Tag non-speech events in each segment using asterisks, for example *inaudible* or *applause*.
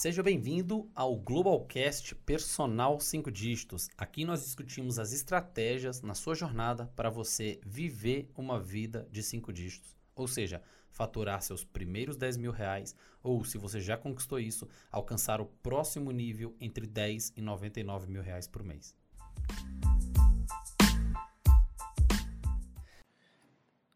Seja bem-vindo ao Globalcast Personal 5 Dígitos. Aqui nós discutimos as estratégias na sua jornada para você viver uma vida de 5 dígitos. Ou seja, faturar seus primeiros 10 mil reais ou, se você já conquistou isso, alcançar o próximo nível entre 10 e 99 mil reais por mês.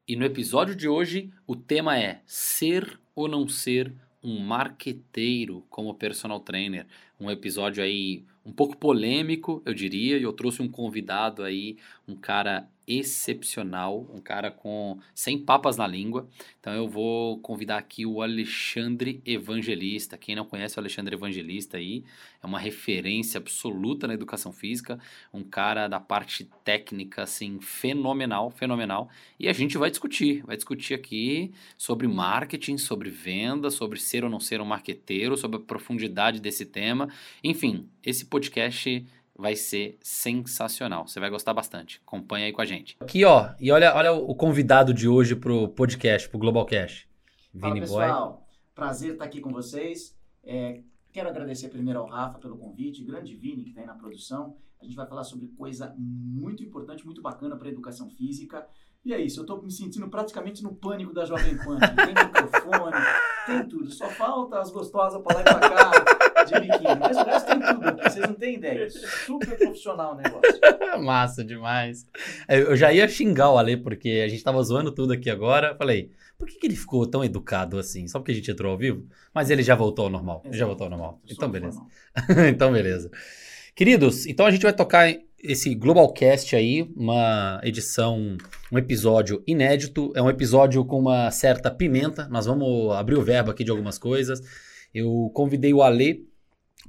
E no episódio de hoje, o tema é ser ou não ser um marqueteiro como personal trainer. Um episódio aí um pouco polêmico, eu diria, e eu trouxe um convidado aí, um cara excepcional, um cara com sem papas na língua. Então eu vou convidar aqui o Alexandre Evangelista. Quem não conhece o Alexandre Evangelista aí, é uma referência absoluta na educação física, um cara da parte técnica assim fenomenal, fenomenal. E a gente vai discutir, vai discutir aqui sobre marketing, sobre venda, sobre ser ou não ser um marqueteiro, sobre a profundidade desse tema. Enfim, esse podcast vai ser sensacional. Você vai gostar bastante. Acompanha aí com a gente. Aqui, ó, e olha, olha o convidado de hoje pro podcast, pro Globalcast. Vini Fala, pessoal. Boy. Prazer estar aqui com vocês. É, quero agradecer primeiro ao Rafa pelo convite, grande Vini que está aí na produção. A gente vai falar sobre coisa muito importante, muito bacana para a educação física. E é isso, eu estou me sentindo praticamente no pânico da Jovem Pan. Tem microfone, tem tudo. Só falta as gostosas para lá e para cá, de biquíni. Mas o resto tem tudo vocês não têm ideia. Super profissional o negócio. *laughs* Massa demais. Eu já ia xingar o Ale, porque a gente tava zoando tudo aqui agora. Falei, por que, que ele ficou tão educado assim? Só porque a gente entrou ao vivo? Mas ele já voltou ao normal. Exato. Já voltou ao normal. Então, beleza. *laughs* então, beleza. Queridos, então a gente vai tocar esse Globalcast aí, uma edição, um episódio inédito, é um episódio com uma certa pimenta. Nós vamos abrir o verbo aqui de algumas coisas. Eu convidei o Ale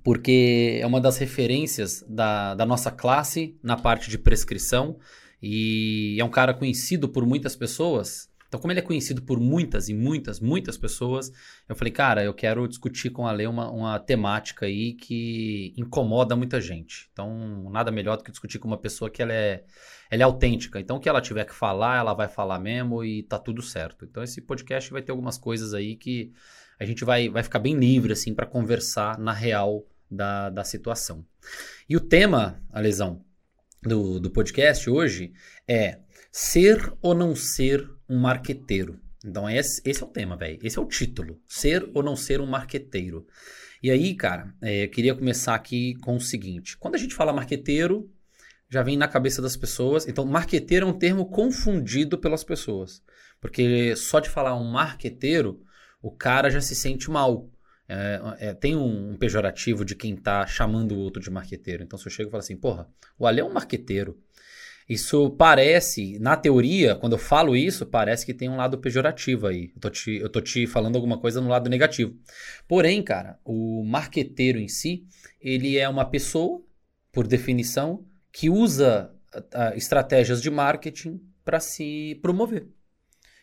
porque é uma das referências da, da nossa classe na parte de prescrição e é um cara conhecido por muitas pessoas então, como ele é conhecido por muitas e muitas, muitas pessoas, eu falei, cara, eu quero discutir com a Lê uma, uma temática aí que incomoda muita gente. Então, nada melhor do que discutir com uma pessoa que ela é, ela é autêntica. Então, o que ela tiver que falar, ela vai falar mesmo e tá tudo certo. Então, esse podcast vai ter algumas coisas aí que a gente vai, vai ficar bem livre, assim, para conversar na real da, da situação. E o tema, a lesão do, do podcast hoje é ser ou não ser um marqueteiro. Então, esse, esse é o tema, velho. Esse é o título. Ser ou não ser um marqueteiro. E aí, cara, é, eu queria começar aqui com o seguinte: quando a gente fala marqueteiro, já vem na cabeça das pessoas. Então, marqueteiro é um termo confundido pelas pessoas. Porque só de falar um marqueteiro, o cara já se sente mal. É, é, tem um, um, pejorativo de quem tá chamando o outro de marqueteiro. Então, se eu chego e falo assim, porra, o Ale é um marqueteiro. Isso parece, na teoria, quando eu falo isso, parece que tem um lado pejorativo aí. Eu tô te, eu tô te falando alguma coisa no lado negativo. Porém, cara, o marqueteiro em si, ele é uma pessoa, por definição, que usa uh, estratégias de marketing para se promover.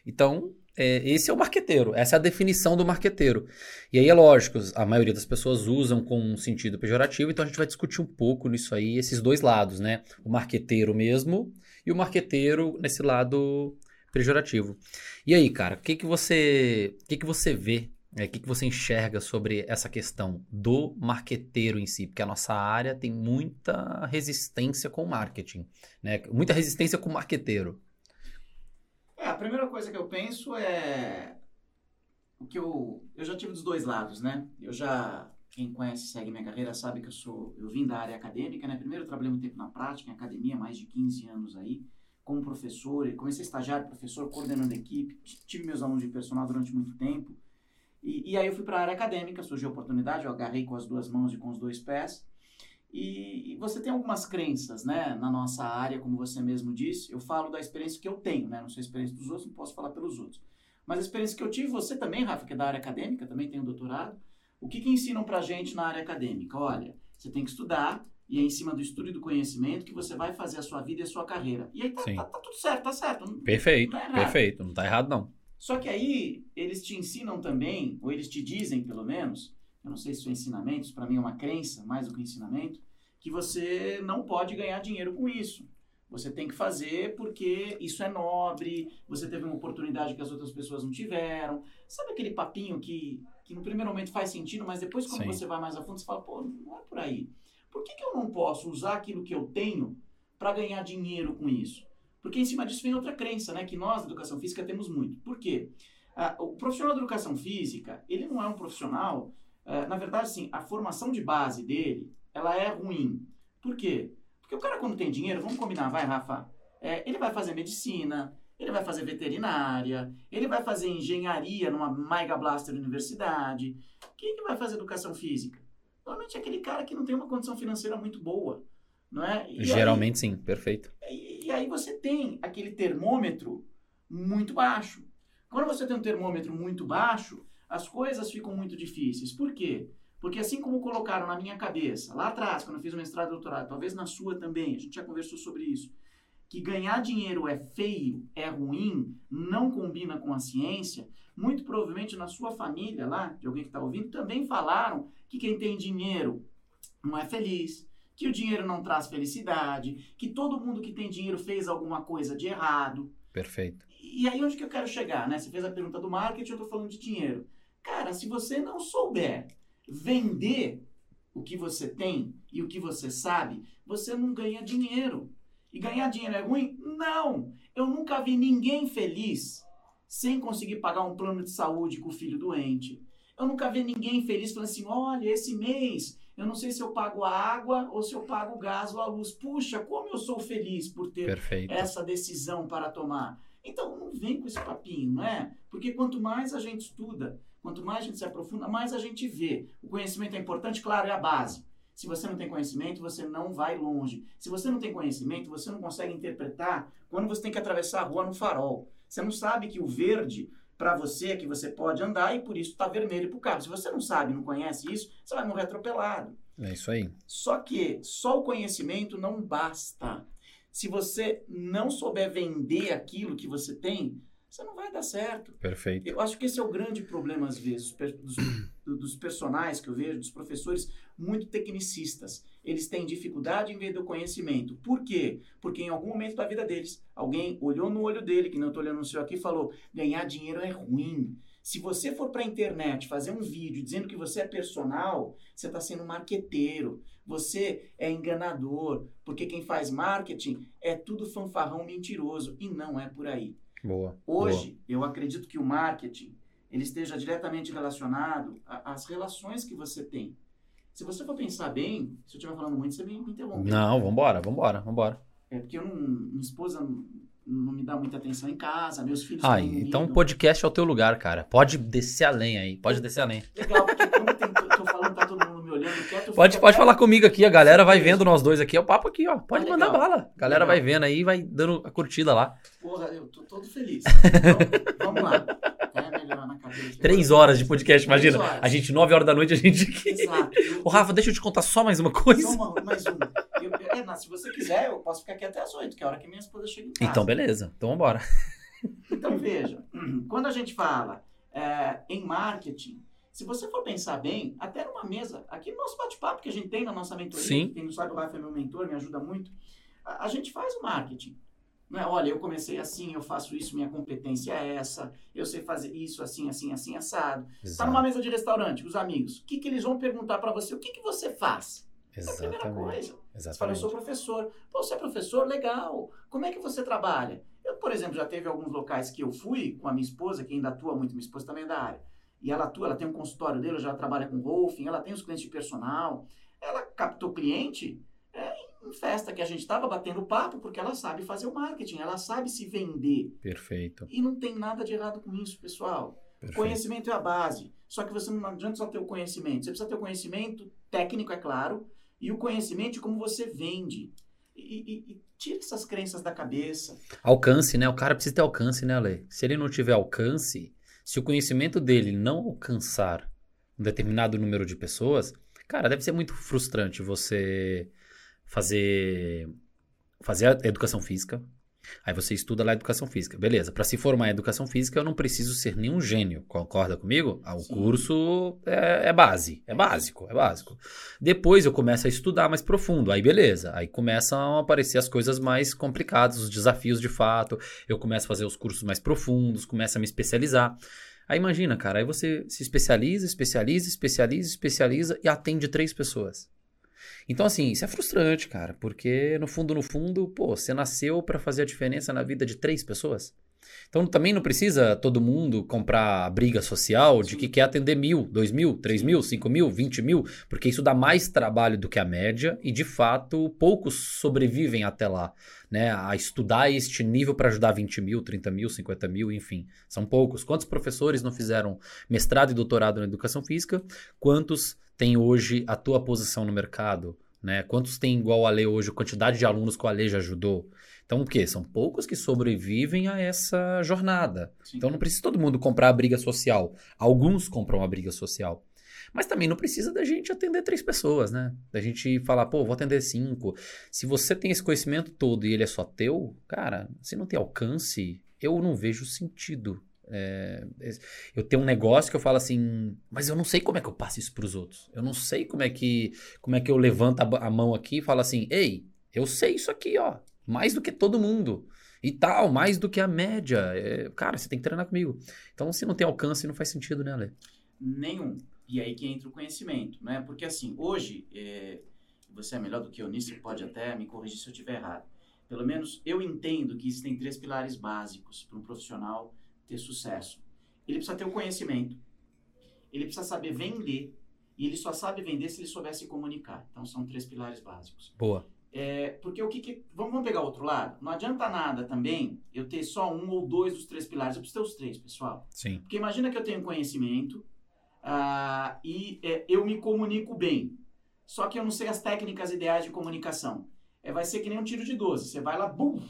Então, é, esse é o marqueteiro, essa é a definição do marqueteiro. E aí é lógico, a maioria das pessoas usam com um sentido pejorativo, então a gente vai discutir um pouco nisso aí, esses dois lados, né? O marqueteiro mesmo e o marqueteiro nesse lado pejorativo. E aí, cara, o que, que você, o que, que você vê, é, o que, que você enxerga sobre essa questão do marqueteiro em si? Porque a nossa área tem muita resistência com o marketing, né? Muita resistência com o marqueteiro. Primeira coisa que eu penso é o que eu eu já tive dos dois lados, né? Eu já quem conhece segue minha carreira sabe que eu sou eu vim da área acadêmica, né? Primeiro eu trabalhei muito tempo na prática, em academia, mais de 15 anos aí, como professor, comecei a estagiar professor, coordenando equipe, tive meus alunos de personal durante muito tempo. E, e aí eu fui para a área acadêmica, surgiu a oportunidade, eu agarrei com as duas mãos e com os dois pés. E, e, você tem algumas crenças, né, na nossa área, como você mesmo disse. Eu falo da experiência que eu tenho, né, não sei a experiência dos outros, não posso falar pelos outros. Mas a experiência que eu tive, você também, Rafa, que é da área acadêmica, também tem um doutorado. O que, que ensinam pra gente na área acadêmica? Olha, você tem que estudar e é em cima do estudo e do conhecimento que você vai fazer a sua vida e a sua carreira. E aí tá, tá, tá tudo certo, tá certo. Perfeito, não tá perfeito, não tá errado não. Só que aí eles te ensinam também, ou eles te dizem pelo menos, eu não sei se são ensinamentos, para mim é uma crença mais do que ensinamento, que você não pode ganhar dinheiro com isso. Você tem que fazer porque isso é nobre, você teve uma oportunidade que as outras pessoas não tiveram. Sabe aquele papinho que, que no primeiro momento faz sentido, mas depois quando Sim. você vai mais a fundo, você fala, pô, não é por aí. Por que, que eu não posso usar aquilo que eu tenho para ganhar dinheiro com isso? Porque em cima disso vem outra crença, né? Que nós, da educação física, temos muito. Por quê? Ah, o profissional da educação física, ele não é um profissional... Ah, na verdade, sim, a formação de base dele, ela é ruim. Por quê? Porque o cara, quando tem dinheiro, vamos combinar, vai, Rafa, é, ele vai fazer medicina, ele vai fazer veterinária, ele vai fazer engenharia numa Mega Blaster Universidade. Quem que vai fazer educação física? Normalmente é aquele cara que não tem uma condição financeira muito boa. Não é? E Geralmente aí, sim, perfeito. E, e aí você tem aquele termômetro muito baixo. Quando você tem um termômetro muito baixo, as coisas ficam muito difíceis. Por quê? Porque assim como colocaram na minha cabeça, lá atrás, quando eu fiz o mestrado e doutorado, talvez na sua também, a gente já conversou sobre isso, que ganhar dinheiro é feio, é ruim, não combina com a ciência, muito provavelmente na sua família lá, de alguém que está ouvindo, também falaram que quem tem dinheiro não é feliz, que o dinheiro não traz felicidade, que todo mundo que tem dinheiro fez alguma coisa de errado. Perfeito. E aí onde que eu quero chegar, né? Você fez a pergunta do marketing, eu estou falando de dinheiro. Cara, se você não souber vender o que você tem e o que você sabe, você não ganha dinheiro. E ganhar dinheiro é ruim? Não! Eu nunca vi ninguém feliz sem conseguir pagar um plano de saúde com o filho doente. Eu nunca vi ninguém feliz falando assim: olha, esse mês eu não sei se eu pago a água ou se eu pago o gás ou a luz. Puxa, como eu sou feliz por ter Perfeito. essa decisão para tomar. Então não vem com esse papinho, não é? Porque quanto mais a gente estuda, Quanto mais a gente se aprofunda, mais a gente vê. O conhecimento é importante, claro, é a base. Se você não tem conhecimento, você não vai longe. Se você não tem conhecimento, você não consegue interpretar quando você tem que atravessar a rua no farol. Você não sabe que o verde, para você, é que você pode andar e por isso está vermelho para o carro. Se você não sabe, não conhece isso, você vai morrer atropelado. É isso aí. Só que só o conhecimento não basta. Se você não souber vender aquilo que você tem, você não vai dar certo. Perfeito. Eu acho que esse é o grande problema, às vezes, dos, *clears throat* dos personagens que eu vejo, dos professores muito tecnicistas. Eles têm dificuldade em ver do conhecimento. Por quê? Porque em algum momento da vida deles, alguém olhou no olho dele, que não estou olhando no seu aqui, e falou: ganhar dinheiro é ruim. Se você for para a internet fazer um vídeo dizendo que você é personal, você está sendo marqueteiro, você é enganador, porque quem faz marketing é tudo fanfarrão mentiroso e não é por aí. Boa. Hoje, boa. eu acredito que o marketing ele esteja diretamente relacionado às relações que você tem. Se você for pensar bem, se eu estiver falando muito, você me interrompe. Não, vambora, vambora, vambora. É porque eu não, minha esposa não me dá muita atenção em casa, meus filhos Ah, então o podcast é o teu lugar, cara. Pode descer além aí, pode descer além. Legal, porque quando tem, tô falando, tá todo mundo me olhando quieto. Pode, pode falar comigo aqui, a galera vai vendo nós dois aqui, é o papo aqui, ó. Pode ah, mandar bala. A galera legal. vai vendo aí vai dando a curtida lá. Porra, eu tô todo feliz. *laughs* Então, vamos lá. Três horas de podcast, imagina. A gente, nove horas da noite, a gente aqui. Exato. *laughs* Ô, Rafa, deixa eu te contar só mais uma coisa. Só uma, mais uma. Eu, é, se você quiser, eu posso ficar aqui até as oito, que é a hora que minha esposa chega em casa. Então, beleza. Então, vambora. Então, veja. Quando a gente fala é, em marketing, se você for pensar bem, até numa mesa, aqui no nosso bate-papo que a gente tem na nossa mentoria, Sim. quem não sabe, o Rafa é meu mentor, me ajuda muito, a, a gente faz o marketing. Não é, olha, eu comecei assim, eu faço isso, minha competência é essa, eu sei fazer isso, assim, assim, assim, assado. Está numa mesa de restaurante, os amigos, o que, que eles vão perguntar para você? O que, que você faz? Exatamente. É a primeira coisa. Exatamente. Você fala, eu sou professor. Pô, você é professor? Legal. Como é que você trabalha? Eu, por exemplo, já teve alguns locais que eu fui com a minha esposa, que ainda atua muito, minha esposa também é da área. E ela atua, ela tem um consultório dele, já trabalha com rolfing, ela tem os clientes de personal. Ela captou cliente é, em festa que a gente estava batendo papo, porque ela sabe fazer o marketing, ela sabe se vender. Perfeito. E não tem nada de errado com isso, pessoal. Perfeito. Conhecimento é a base. Só que você não adianta só ter o conhecimento. Você precisa ter o conhecimento técnico, é claro, e o conhecimento de como você vende. E, e, e tira essas crenças da cabeça. Alcance, né? O cara precisa ter alcance, né, Ale? Se ele não tiver alcance, se o conhecimento dele não alcançar um determinado número de pessoas, cara, deve ser muito frustrante você fazer fazer a educação física, Aí você estuda lá educação física. Beleza, para se formar em educação física eu não preciso ser nenhum gênio, concorda comigo? Ah, o Sim. curso é, é, base, é básico, é básico. Depois eu começo a estudar mais profundo, aí beleza. Aí começam a aparecer as coisas mais complicadas, os desafios de fato. Eu começo a fazer os cursos mais profundos, começo a me especializar. Aí imagina, cara, aí você se especializa, especializa, especializa, especializa e atende três pessoas. Então, assim, isso é frustrante, cara, porque no fundo, no fundo, pô, você nasceu para fazer a diferença na vida de três pessoas. Então também não precisa todo mundo comprar briga social de que quer atender mil, dois mil, três mil, cinco mil, vinte mil, porque isso dá mais trabalho do que a média e de fato poucos sobrevivem até lá, né? A estudar este nível para ajudar 20 mil, 30 mil, 50 mil, enfim, são poucos. Quantos professores não fizeram mestrado e doutorado na educação física? Quantos tem hoje a tua posição no mercado? Né? Quantos tem igual a lei hoje, a quantidade de alunos que a lei já ajudou? Então, o quê? São poucos que sobrevivem a essa jornada. Sim. Então, não precisa todo mundo comprar a briga social. Alguns compram a briga social. Mas também não precisa da gente atender três pessoas, né? Da gente falar, pô, vou atender cinco. Se você tem esse conhecimento todo e ele é só teu, cara, se não tem alcance, eu não vejo sentido é, eu tenho um negócio que eu falo assim, mas eu não sei como é que eu passo isso para os outros. Eu não sei como é que como é que eu levanto a, a, mão aqui e falo assim, ei, eu sei isso aqui, ó, mais do que todo mundo e tal, mais do que a média. É, cara, você tem que treinar comigo. Então, se não tem alcance, não faz sentido, né, Ale? Nenhum. E aí que entra o conhecimento, né? Porque assim, hoje é, você é melhor do que eu nisso, pode até me corrigir se eu estiver errado. Pelo menos eu entendo que existem três pilares básicos para um profissional ter sucesso? Ele precisa ter o conhecimento, ele precisa saber vender, e ele só sabe vender se ele souber se comunicar. Então, são três pilares básicos. Boa. É, porque o que, que vamos, vamos, pegar outro lado? Não adianta nada também eu ter só um ou dois dos três pilares. Eu preciso ter os três, pessoal. Sim. Porque imagina que eu tenho conhecimento uh, e é, eu me comunico bem. Só que eu não sei as técnicas ideais de comunicação. É, vai ser que nem um tiro de 12. Você vai lá, bum!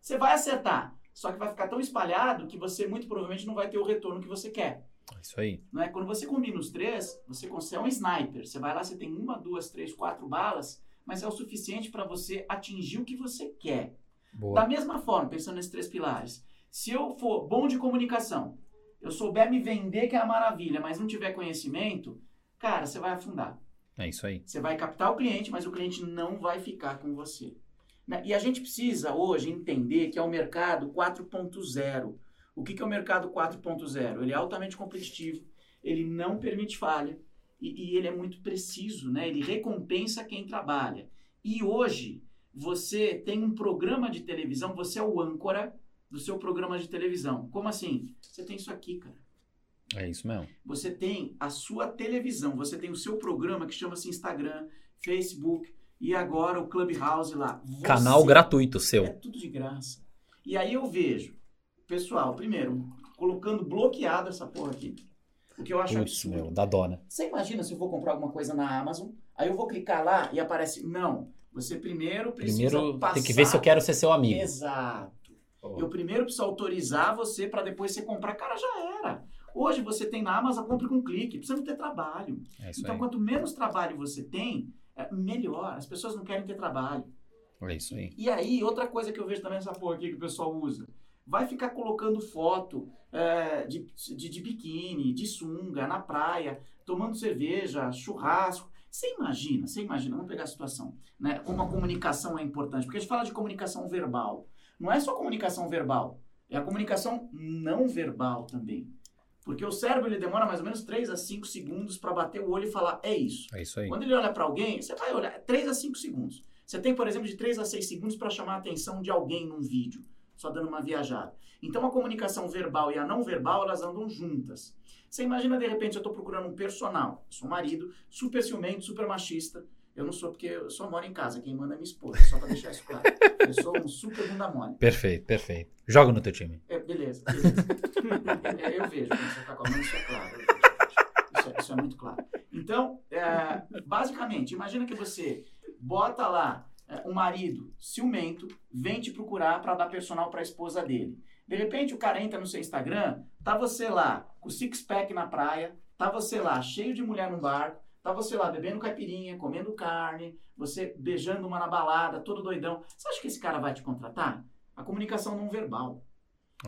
Você vai acertar só que vai ficar tão espalhado que você muito provavelmente não vai ter o retorno que você quer. Isso aí. Não é? Quando você combina os três, você consegue é um sniper. Você vai lá, você tem uma, duas, três, quatro balas, mas é o suficiente para você atingir o que você quer. Boa. Da mesma forma, pensando nesses três pilares, se eu for bom de comunicação, eu souber me vender, que é a maravilha, mas não tiver conhecimento, cara, você vai afundar. É isso aí. Você vai captar o cliente, mas o cliente não vai ficar com você. Né? E a gente precisa hoje entender que é o mercado 4.0. O que, que é o mercado 4.0? Ele é altamente competitivo, ele não permite falha e, e ele é muito preciso, né? ele recompensa quem trabalha. E hoje, você tem um programa de televisão, você é o âncora do seu programa de televisão. Como assim? Você tem isso aqui, cara. É isso mesmo. Você tem a sua televisão, você tem o seu programa que chama-se Instagram, Facebook, e agora o Clubhouse lá. Você, Canal gratuito seu. É tudo de graça. E aí eu vejo, pessoal, primeiro, colocando bloqueado essa porra aqui. O que eu acho Puts, absurdo. Meu, da dona. Você imagina se eu vou comprar alguma coisa na Amazon, aí eu vou clicar lá e aparece, não, você primeiro precisa primeiro passar... tem que ver se eu quero ser seu amigo. Exato. Oh. Eu primeiro preciso autorizar você para depois você comprar. Cara, já era. Hoje você tem na Amazon, compre com clique, precisa não ter trabalho. É então, aí. quanto menos trabalho você tem, é melhor. As pessoas não querem ter trabalho. É isso aí. E aí, outra coisa que eu vejo também nessa porra aqui que o pessoal usa. Vai ficar colocando foto é, de, de, de biquíni, de sunga, na praia, tomando cerveja, churrasco. Você imagina, você imagina, vamos pegar a situação, né? Como a comunicação é importante. Porque a gente fala de comunicação verbal. Não é só comunicação verbal, é a comunicação não verbal também. Porque o cérebro ele demora mais ou menos 3 a 5 segundos para bater o olho e falar, é isso. É isso aí. Quando ele olha para alguém, você vai olhar 3 a 5 segundos. Você tem, por exemplo, de 3 a 6 segundos para chamar a atenção de alguém num vídeo, só dando uma viajada. Então a comunicação verbal e a não verbal, elas andam juntas. Você imagina, de repente, eu estou procurando um personal. Eu sou um marido, super ciumento, super machista. Eu não sou porque eu só moro em casa, quem manda é minha esposa, só para deixar isso claro. Eu sou um super bunda mole. Perfeito, perfeito. Joga no teu time. É, beleza, beleza. É, eu vejo, você tá com a mão, isso é claro. Isso é, isso é, muito claro. Então, é, basicamente, imagina que você bota lá é, um marido ciumento, vem te procurar para dar personal para a esposa dele. De repente, o cara entra no seu Instagram, tá você lá com six-pack na praia, tá você lá cheio de mulher no barco, Tá você lá bebendo caipirinha, comendo carne, você beijando uma na balada, todo doidão. Você acha que esse cara vai te contratar? a comunicação não verbal.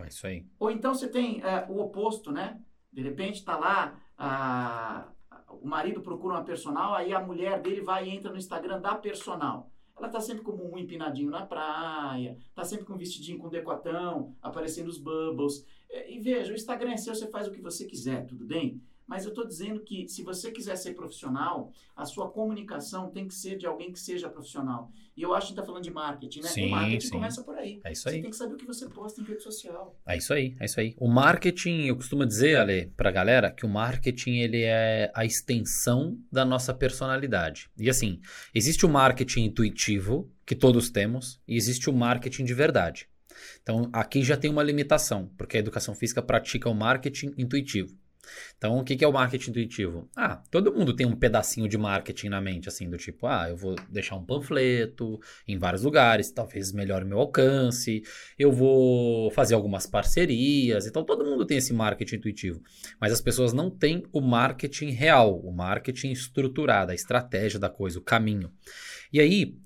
É isso aí. Ou então você tem é, o oposto, né? De repente está lá, a, o marido procura uma personal, aí a mulher dele vai e entra no Instagram da personal. Ela tá sempre com um empinadinho na praia, tá sempre com um vestidinho com decotão, aparecendo os bubbles. É, e veja, o Instagram é seu, você faz o que você quiser, tudo bem? Mas eu estou dizendo que se você quiser ser profissional, a sua comunicação tem que ser de alguém que seja profissional. E eu acho que está falando de marketing, né? Sim, o marketing sim. começa por aí. É isso aí. Você tem que saber o que você posta em rede social. É isso aí, é isso aí. O marketing, eu costumo dizer, Ale, pra galera, que o marketing ele é a extensão da nossa personalidade. E assim, existe o marketing intuitivo, que todos temos, e existe o marketing de verdade. Então, aqui já tem uma limitação, porque a educação física pratica o marketing intuitivo. Então, o que é o marketing intuitivo? Ah, todo mundo tem um pedacinho de marketing na mente, assim, do tipo, ah, eu vou deixar um panfleto em vários lugares, talvez melhore meu alcance, eu vou fazer algumas parcerias, então todo mundo tem esse marketing intuitivo. Mas as pessoas não têm o marketing real, o marketing estruturado, a estratégia da coisa, o caminho. E aí,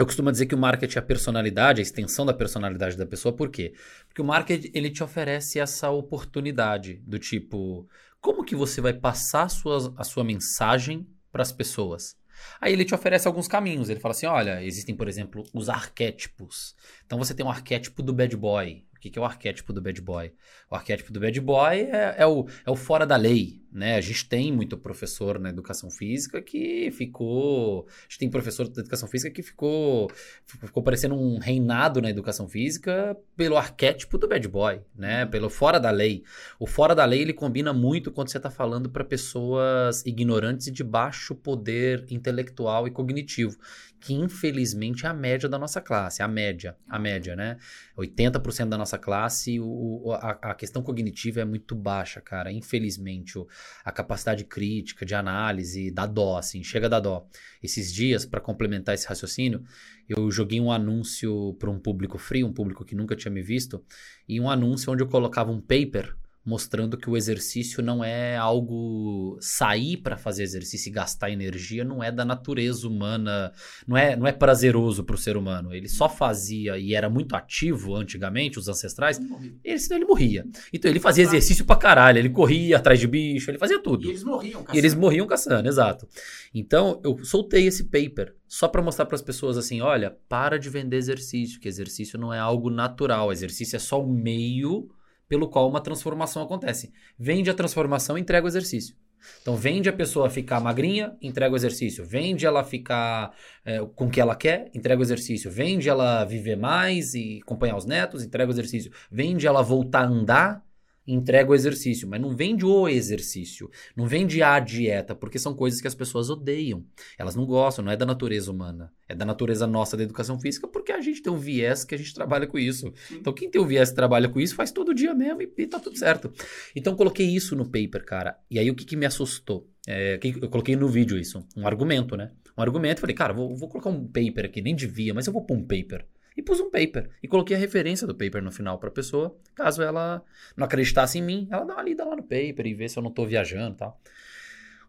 eu costumo dizer que o marketing é a personalidade, a extensão da personalidade da pessoa, por quê? Porque o marketing ele te oferece essa oportunidade do tipo, como que você vai passar a sua, a sua mensagem para as pessoas? Aí ele te oferece alguns caminhos. Ele fala assim: olha, existem, por exemplo, os arquétipos. Então você tem um arquétipo do bad boy. O que que é o arquétipo do bad boy? O arquétipo do bad boy é, é o, é o fora da lei. Né? A gente tem muito professor na educação física que ficou. A gente tem professor da educação física que ficou, ficou parecendo um reinado na educação física pelo arquétipo do bad boy, né? Pelo fora da lei. O fora da lei ele combina muito quando você está falando para pessoas ignorantes e de baixo poder intelectual e cognitivo, que infelizmente é a média da nossa classe, a média, a média, né? 80% da nossa classe, o, a, a questão cognitiva é muito baixa, cara. Infelizmente, o, a capacidade crítica, de análise, dá dó, assim, chega da dó. Esses dias, para complementar esse raciocínio, eu joguei um anúncio para um público frio, um público que nunca tinha me visto, e um anúncio onde eu colocava um paper mostrando que o exercício não é algo sair para fazer exercício e gastar energia não é da natureza humana, não é não é prazeroso para o ser humano. Ele só fazia e era muito ativo antigamente os ancestrais, ele senão ele morria. Então ele fazia exercício pra caralho, ele corria atrás de bicho, ele fazia tudo. E eles morriam, E caçando. eles morriam caçando, exato. Então, eu soltei esse paper só para mostrar para as pessoas assim, olha, para de vender exercício, que exercício não é algo natural, exercício é só o meio pelo qual uma transformação acontece. Vende a transformação, entrega o exercício. Então, vende a pessoa ficar magrinha, entrega o exercício. Vende ela ficar é, com o que ela quer, entrega o exercício. Vende ela viver mais e acompanhar os netos, entrega o exercício. Vende ela voltar a andar, entrega o exercício. Mas não vende o exercício. Não vende a dieta, porque são coisas que as pessoas odeiam. Elas não gostam, não é da natureza humana. É da natureza nossa da educação física, porque a gente tem um viés que a gente trabalha com isso. Então, quem tem o viés que trabalha com isso, faz todo dia mesmo e, e tá tudo certo. Então, coloquei isso no paper, cara. E aí, o que, que me assustou? É, que- eu coloquei no vídeo isso, um argumento, né? Um argumento. Falei, cara, vou, vou colocar um paper aqui, nem devia, mas eu vou pôr um paper. E pus um paper. E coloquei a referência do paper no final pra pessoa. Caso ela não acreditasse em mim, ela dá uma lida lá no paper e vê se eu não tô viajando e tal.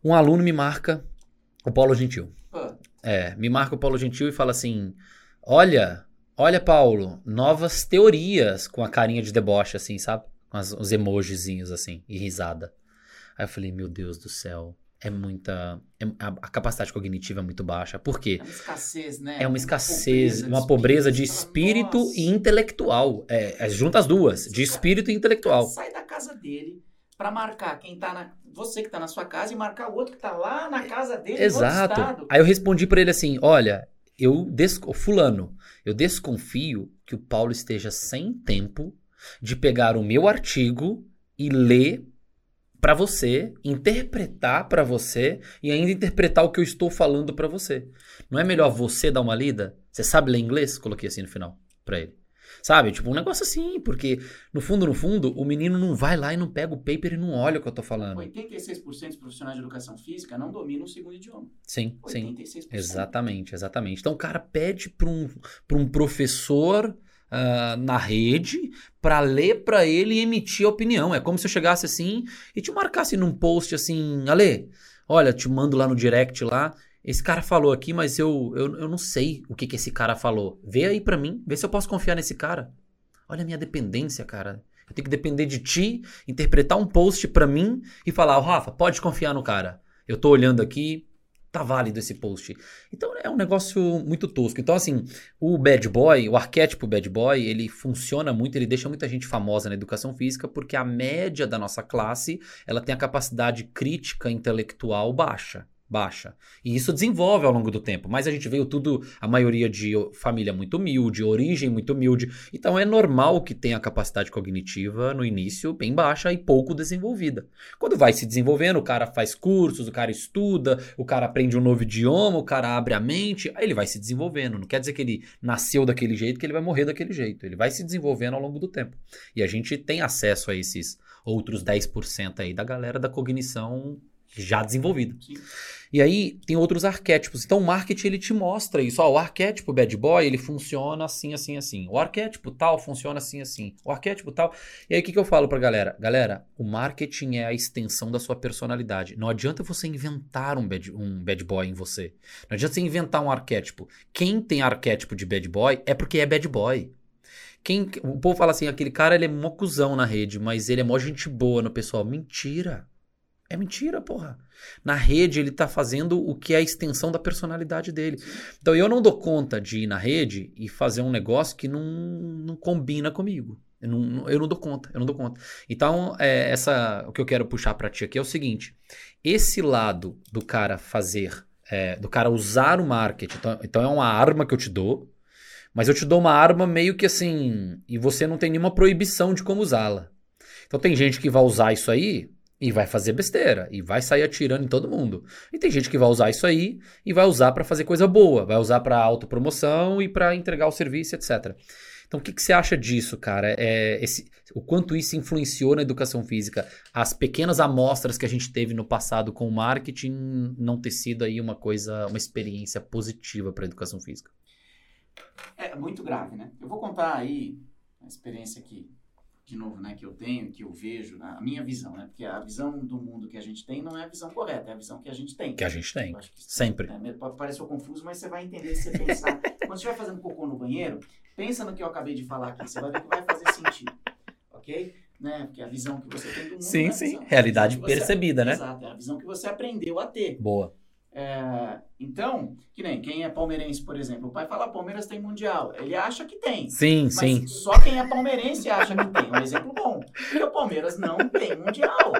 Um aluno me marca o Paulo Gentil. Pô, É, me marca o Paulo Gentil e fala assim: Olha, olha, Paulo, novas teorias com a carinha de deboche, assim, sabe? Com as- os emojizinhos assim, e risada. Aí eu falei, meu Deus do céu, é muita. é- a, a capacidade cognitiva é muito baixa. Por quê? é uma escassez, né? É uma escassez, uma pobreza de espírito Nossa. e intelectual. É, é, junta as duas, de espírito e intelectual. Sai da casa dele pra marcar quem tá na. Você que tá na sua casa e marcar o outro que tá lá na casa dele. Exato. estado. Aí eu respondi pra ele assim: olha, eu des... fulano, eu desconfio que o Paulo esteja sem tempo de pegar o meu artigo e ler pra você, interpretar pra você e ainda interpretar o que eu estou falando pra você. Não é melhor você dar uma lida? Você sabe ler inglês? Coloquei assim no final pra ele. Sabe? Tipo, um negócio assim, porque no fundo, no fundo, o menino não vai lá e não pega o paper e não olha o que eu tô falando. 86% dos profissionais de educação física não dominam o segundo idioma. Sim, sim. 86%. Exatamente, exatamente. Então o cara pede para um, pra um professor ah, na rede para ler para ele e emitir opinião. É como se eu chegasse assim e te marcasse num post assim, Ale, olha, te mando lá no direct lá. Esse cara falou aqui, mas eu, eu, eu não sei o que, que esse cara falou. Vê aí pra mim, vê se eu posso confiar nesse cara. Olha a minha dependência, cara. Eu tenho que depender de ti, interpretar um post para mim e falar, oh, Rafa, pode confiar no cara. Eu tô olhando aqui, tá válido esse post. Então é um negócio muito tosco. Então, assim, o bad boy, o arquétipo bad boy, ele funciona muito, ele deixa muita gente famosa na educação física porque a média da nossa classe, ela tem a capacidade crítica intelectual baixa baixa. E isso desenvolve ao longo do tempo. Mas a gente veio tudo, a maioria de família muito humilde, origem muito humilde. Então é normal que tenha a capacidade cognitiva no início bem baixa e pouco desenvolvida. Quando vai se desenvolvendo, o cara faz cursos, o cara estuda, o cara aprende um novo idioma, o cara abre a mente, aí ele vai se desenvolvendo. Não quer dizer que ele nasceu daquele jeito, que ele vai morrer daquele jeito. Ele vai se desenvolvendo ao longo do tempo. E a gente tem acesso a esses outros 10% aí da galera da cognição já desenvolvida. Sim. E aí tem outros arquétipos. Então o marketing ele te mostra isso. Ó, o arquétipo bad boy ele funciona assim, assim, assim. O arquétipo tal funciona assim, assim. O arquétipo tal. E aí o que, que eu falo pra galera? Galera, o marketing é a extensão da sua personalidade. Não adianta você inventar um bad, um bad boy em você. Não adianta você inventar um arquétipo. Quem tem arquétipo de bad boy é porque é bad boy. Quem, o povo fala assim, aquele cara ele é mocuzão na rede, mas ele é mó gente boa no pessoal. Mentira. É mentira, porra. Na rede ele tá fazendo o que é a extensão da personalidade dele. Então eu não dou conta de ir na rede e fazer um negócio que não, não combina comigo. Eu não, eu não dou conta, eu não dou conta. Então, é, essa, o que eu quero puxar para ti aqui é o seguinte: esse lado do cara fazer, é, do cara usar o marketing, então, então é uma arma que eu te dou, mas eu te dou uma arma meio que assim, e você não tem nenhuma proibição de como usá-la. Então tem gente que vai usar isso aí e vai fazer besteira. E vai sair atirando em todo mundo. E tem gente que vai usar isso aí e vai usar para fazer coisa boa. Vai usar para autopromoção e para entregar o serviço, etc. Então, o que, que você acha disso, cara? É, esse, o quanto isso influenciou na educação física? As pequenas amostras que a gente teve no passado com o marketing não ter sido aí uma coisa, uma experiência positiva para a educação física? É muito grave, né? Eu vou contar aí a experiência que de novo, né, que eu tenho, que eu vejo, né, a minha visão, né, porque a visão do mundo que a gente tem não é a visão correta, é a visão que a gente tem. Que a gente tem, sempre. Né, pode parecer confuso, mas você vai entender se você pensar. *laughs* Quando você estiver fazendo cocô no banheiro, pensa no que eu acabei de falar aqui, você vai ver que vai fazer sentido, ok? Né, porque a visão que você tem do mundo Sim, é sim, visão, realidade percebida, né? Exato, é a visão que você aprendeu a ter. Boa. É, então, que nem quem é palmeirense, por exemplo, o pai fala Palmeiras tem mundial. Ele acha que tem. Sim, sim. Só quem é palmeirense acha que tem. Um exemplo bom. Porque o Palmeiras não tem mundial.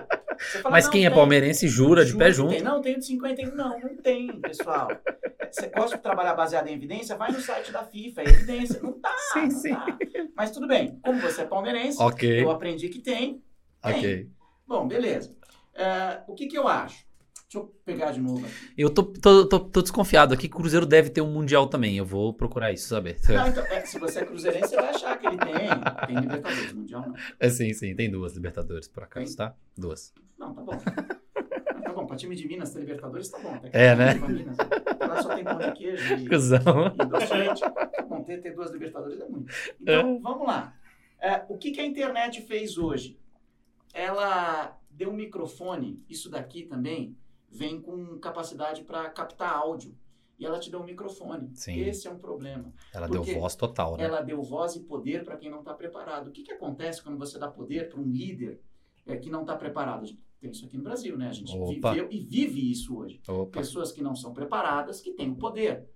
Fala, mas quem é palmeirense jura, de pé junto. Tem. Não, tem de 51. Não, não tem, pessoal. Você gosta de trabalhar baseado em evidência? Vai no site da FIFA, é evidência. Não tá. Sim, não sim. Tá. Mas tudo bem. Como você é palmeirense, okay. eu aprendi que tem. tem. Ok. Bom, beleza. Uh, o que, que eu acho? Deixa eu pegar de novo aqui. Eu tô, tô, tô, tô, desconfiado aqui que o Cruzeiro deve ter um Mundial também. Eu vou procurar isso, saber. Não, então, é, se você é cruzeirense, você vai achar que ele tem. Tem Libertadores, Mundial não. É, sim, sim. Tem duas Libertadores, por acaso, tem? tá? Duas. Não, tá bom. tá bom, pra time de Minas ter Libertadores, tá bom. é, né? Minas, lá só tem pão de queijo e, Cusão. e doce. Tá bom, ter, ter duas Libertadores é muito. Então, é. vamos lá. É, o que, que a internet fez hoje? Ela deu um microfone, isso daqui também, vem com capacidade para captar áudio. E ela te deu um microfone. Sim. Esse é um problema. Ela deu voz total, né? Ela deu voz e poder para quem não está preparado. O que, que acontece quando você dá poder para um líder é, que não está preparado? Tem isso aqui no Brasil, né? A gente Opa. viveu e vive isso hoje. Opa. Pessoas que não são preparadas, que têm o poder.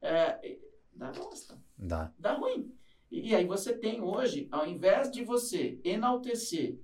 É, dá bosta. Dá. Dá ruim. E, e aí você tem hoje, ao invés de você enaltecer,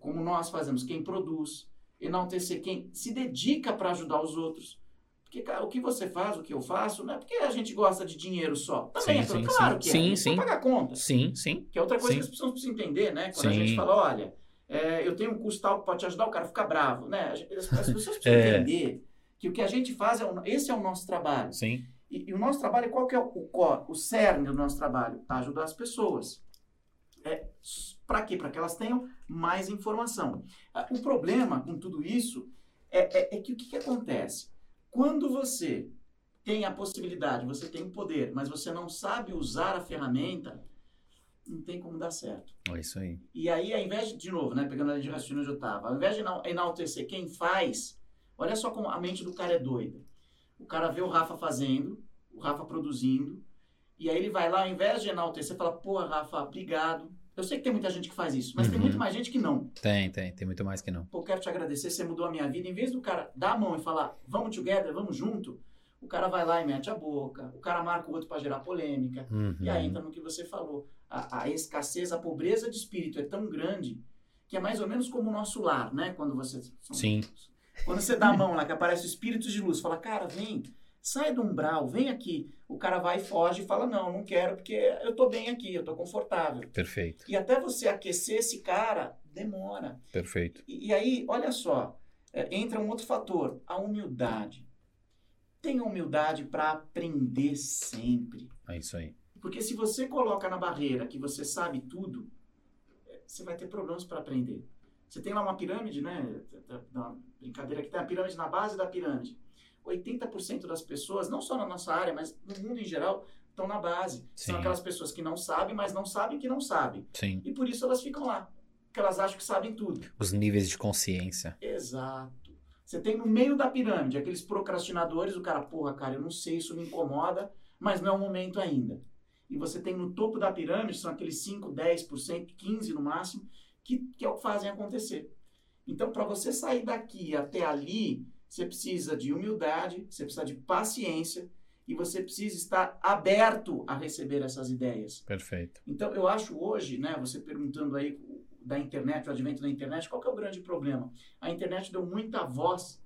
como nós fazemos, quem produz, enaltecer quem se dedica para ajudar os outros. Porque, cara, o que você faz, o que eu faço, não é porque a gente gosta de dinheiro só. Também sim, é sim, claro sim. que sim, é. Sim, pagar conta. Sim, sim. Que é outra coisa sim. que as pessoas precisam entender, né? Quando sim. a gente fala, olha, é, eu tenho um custo tal que pode te ajudar, o cara fica bravo, né? As, as pessoas precisam *laughs* é. entender que o que a gente faz, é o, esse é o nosso trabalho. Sim. E, e o nosso trabalho, qual que é o, o, o cerne do nosso trabalho? Ajudar as pessoas. É, para quê? Para que elas tenham mais informação. Ah, o problema com tudo isso é, é, é que o que, que acontece? Quando você tem a possibilidade, você tem o poder, mas você não sabe usar a ferramenta, não tem como dar certo. É isso aí. E aí, ao invés de, de novo, né, pegando a linha de raciocínio onde eu estava, ao invés de enaltecer quem faz, olha só como a mente do cara é doida. O cara vê o Rafa fazendo, o Rafa produzindo, E aí ele vai lá, ao invés de enaltecer, fala, pô, Rafa, obrigado. Eu sei que tem muita gente que faz isso, mas tem Uhum. muito mais gente que não. Tem, tem. Tem muito mais que não. Pô, quero te agradecer, você mudou a minha vida. Em vez do cara dar a mão e falar, vamos together, vamos junto, o cara vai lá e mete a boca, o cara marca o outro para gerar polêmica. Uhum. E aí entra no que você falou. A, a escassez, a pobreza de espírito é tão grande que é mais ou menos como o nosso lar, né? Quando você. Sim. Quando você dá a mão lá, que aparece espíritos de luz, fala, cara, vem, sai do umbral, vem aqui. O cara vai e foge e fala, não, não quero, porque eu tô bem aqui, eu tô confortável. Perfeito, E até você aquecer esse cara, demora. perfeito. E, e aí, olha só, é, entra um outro fator, a humildade. Tenha humildade para aprender sempre. É isso aí. Porque se você coloca na barreira que você sabe tudo, é, você vai ter problemas para aprender. Você tem lá uma pirâmide, né? Da brincadeira que tem a pirâmide na base da pirâmide. 80% das pessoas, não só na nossa área, mas no mundo em geral, estão na base. São Sim. aquelas pessoas que não sabem, mas não sabem que não sabem. Sim. E por isso elas ficam lá. Porque elas acham que sabem tudo. Os níveis de consciência. Exato. Você tem no meio da pirâmide aqueles procrastinadores, o cara, porra, cara, eu não sei, isso me incomoda, mas não é o momento ainda. E você tem no topo da pirâmide, são aqueles 5, 10%, 15% no máximo, que, que é o que fazem acontecer. Então, para você sair daqui até ali, você precisa de humildade, você precisa de paciência e você precisa estar aberto a receber essas ideias. Perfeito. Então, eu acho hoje, né, você perguntando aí da internet, o advento da internet, qual é o grande problema? A internet deu muita voz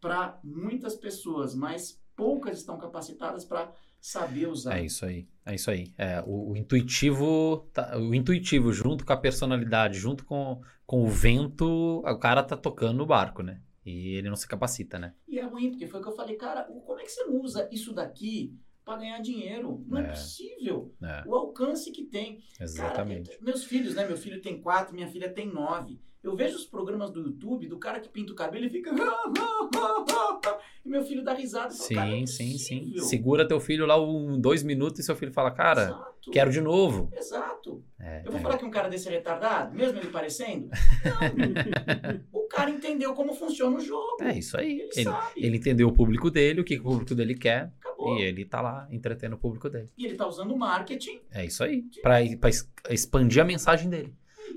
para muitas pessoas, mas poucas estão capacitadas para saber usar. É isso aí. É isso aí. É, o, o intuitivo, tá- o intuitivo junto com a personalidade, junto com, com o vento, o cara tá tocando o barco, né? E ele não se capacita, né? E é ruim, porque foi o que eu falei, cara, como é que você não usa isso daqui para ganhar dinheiro? Não é, É. possível. É, O alcance que tem. exatamente. Cara, meus filhos, né? Meu filho tem quatro, minha filha tem nove. Eu vejo os programas do YouTube do cara que pinta o cabelo e fica. *laughs* e meu filho dá risada. e fala, "Cara, não é Sim, sim, sim. possível." Segura teu filho lá um, dois minutos e seu filho fala, cara, Exato. quero de novo. Exato. É, Eu vou é. falar que um cara desse é retardado, mesmo ele parecendo? *laughs* Não. O cara entendeu como funciona o jogo. É isso aí. Ele, Ele, sabe. ele entendeu o público dele, o que o público dele quer, Acabou. e ele tá lá entretendo o público dele. E ele tá usando o marketing. É isso aí. Pra, pra es- expandir a mensagem dele.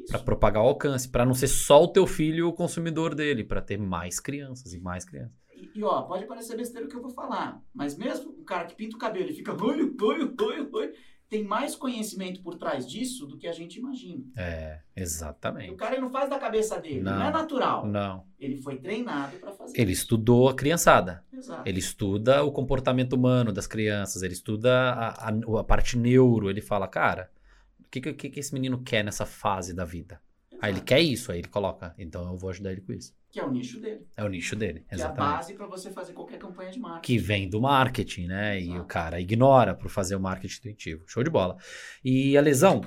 É. Pra propagar o alcance. Pra não ser só o teu filho o consumidor dele. Pra ter mais crianças e mais crianças. E, e, ó, pode parecer besteira o que eu vou falar, mas mesmo o cara que pinta o cabelo e fica oi, oi, oi, oi, tem mais conhecimento por trás disso do que a gente imagina. É, E o exatamente. cara não faz da cabeça dele, não, Não. é natural. Não. Ele foi treinado para fazer. Ele isso. estudou a criançada. Exato. Ele estuda o comportamento humano das crianças. Ele estuda a, a- a parte neuro. Ele fala, cara, o que, que, que esse menino quer nessa fase da vida? Aí ele Exato. quer isso, aí ele coloca. Então eu vou ajudar ele com isso. Que é o nicho dele. É o nicho dele, Que é a exatamente. base para você fazer qualquer campanha de marketing. Que vem do marketing, né? E Exato. o cara ignora por fazer o marketing intuitivo. Show de bola. E a lesão,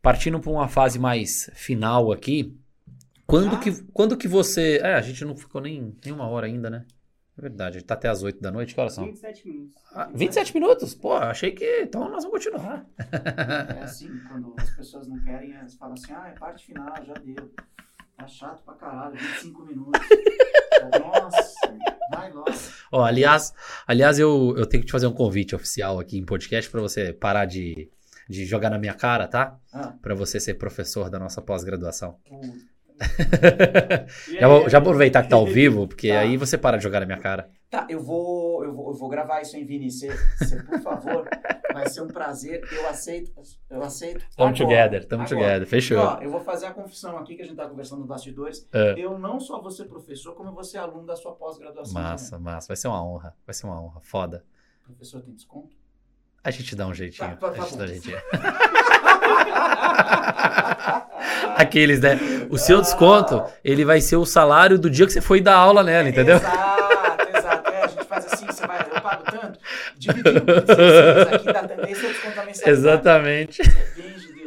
partindo para uma fase mais final aqui, quando, Já? que, quando que você. É, a gente não ficou nem, nem uma hora ainda, né? É verdade, tá até as 8 da noite. Que horas são? 27 minutos. Ah, 27 minutos? Pô, achei que. Então nós vamos continuar. É assim, quando as pessoas não querem, elas falam assim, ah, é parte final, já deu. Tá chato pra caralho, 25 minutos. Nossa, vai logo. Ó, aliás, aliás eu, eu tenho que te fazer um convite oficial aqui em podcast para você parar de, de jogar na minha cara, tá? Ah, Para você ser professor da nossa pós-graduação. *laughs* Já vou, já aproveitar que tá ao vivo, porque Tá. aí você para de jogar na minha cara. Tá, eu vou, eu vou, eu vou gravar isso em Vini. Você, por favor, vai ser um prazer. Eu aceito, eu aceito. Tamo together, tamo agora. together. Fechou. Ó, eu vou fazer a confissão aqui que a gente tá conversando nos bastidores. É. Eu não só vou ser professor, como eu vou ser aluno da sua pós-graduação. Massa, massa. Vai ser uma honra. Vai ser uma honra. Foda. Professor tem desconto? A gente dá um jeitinho. Tá, tá, tá a gente bom. dá um jeitinho. *laughs* *laughs* Aqueles, né? O seu desconto, ele vai ser o salário do dia que você foi dar aula nela, entendeu? Exato, exato. É, a gente faz assim, você vai, eu pago tanto, dividindo por 16 aqui, dá. Esse é o desconto da mensalidade. Exatamente. Bem judeuzinho.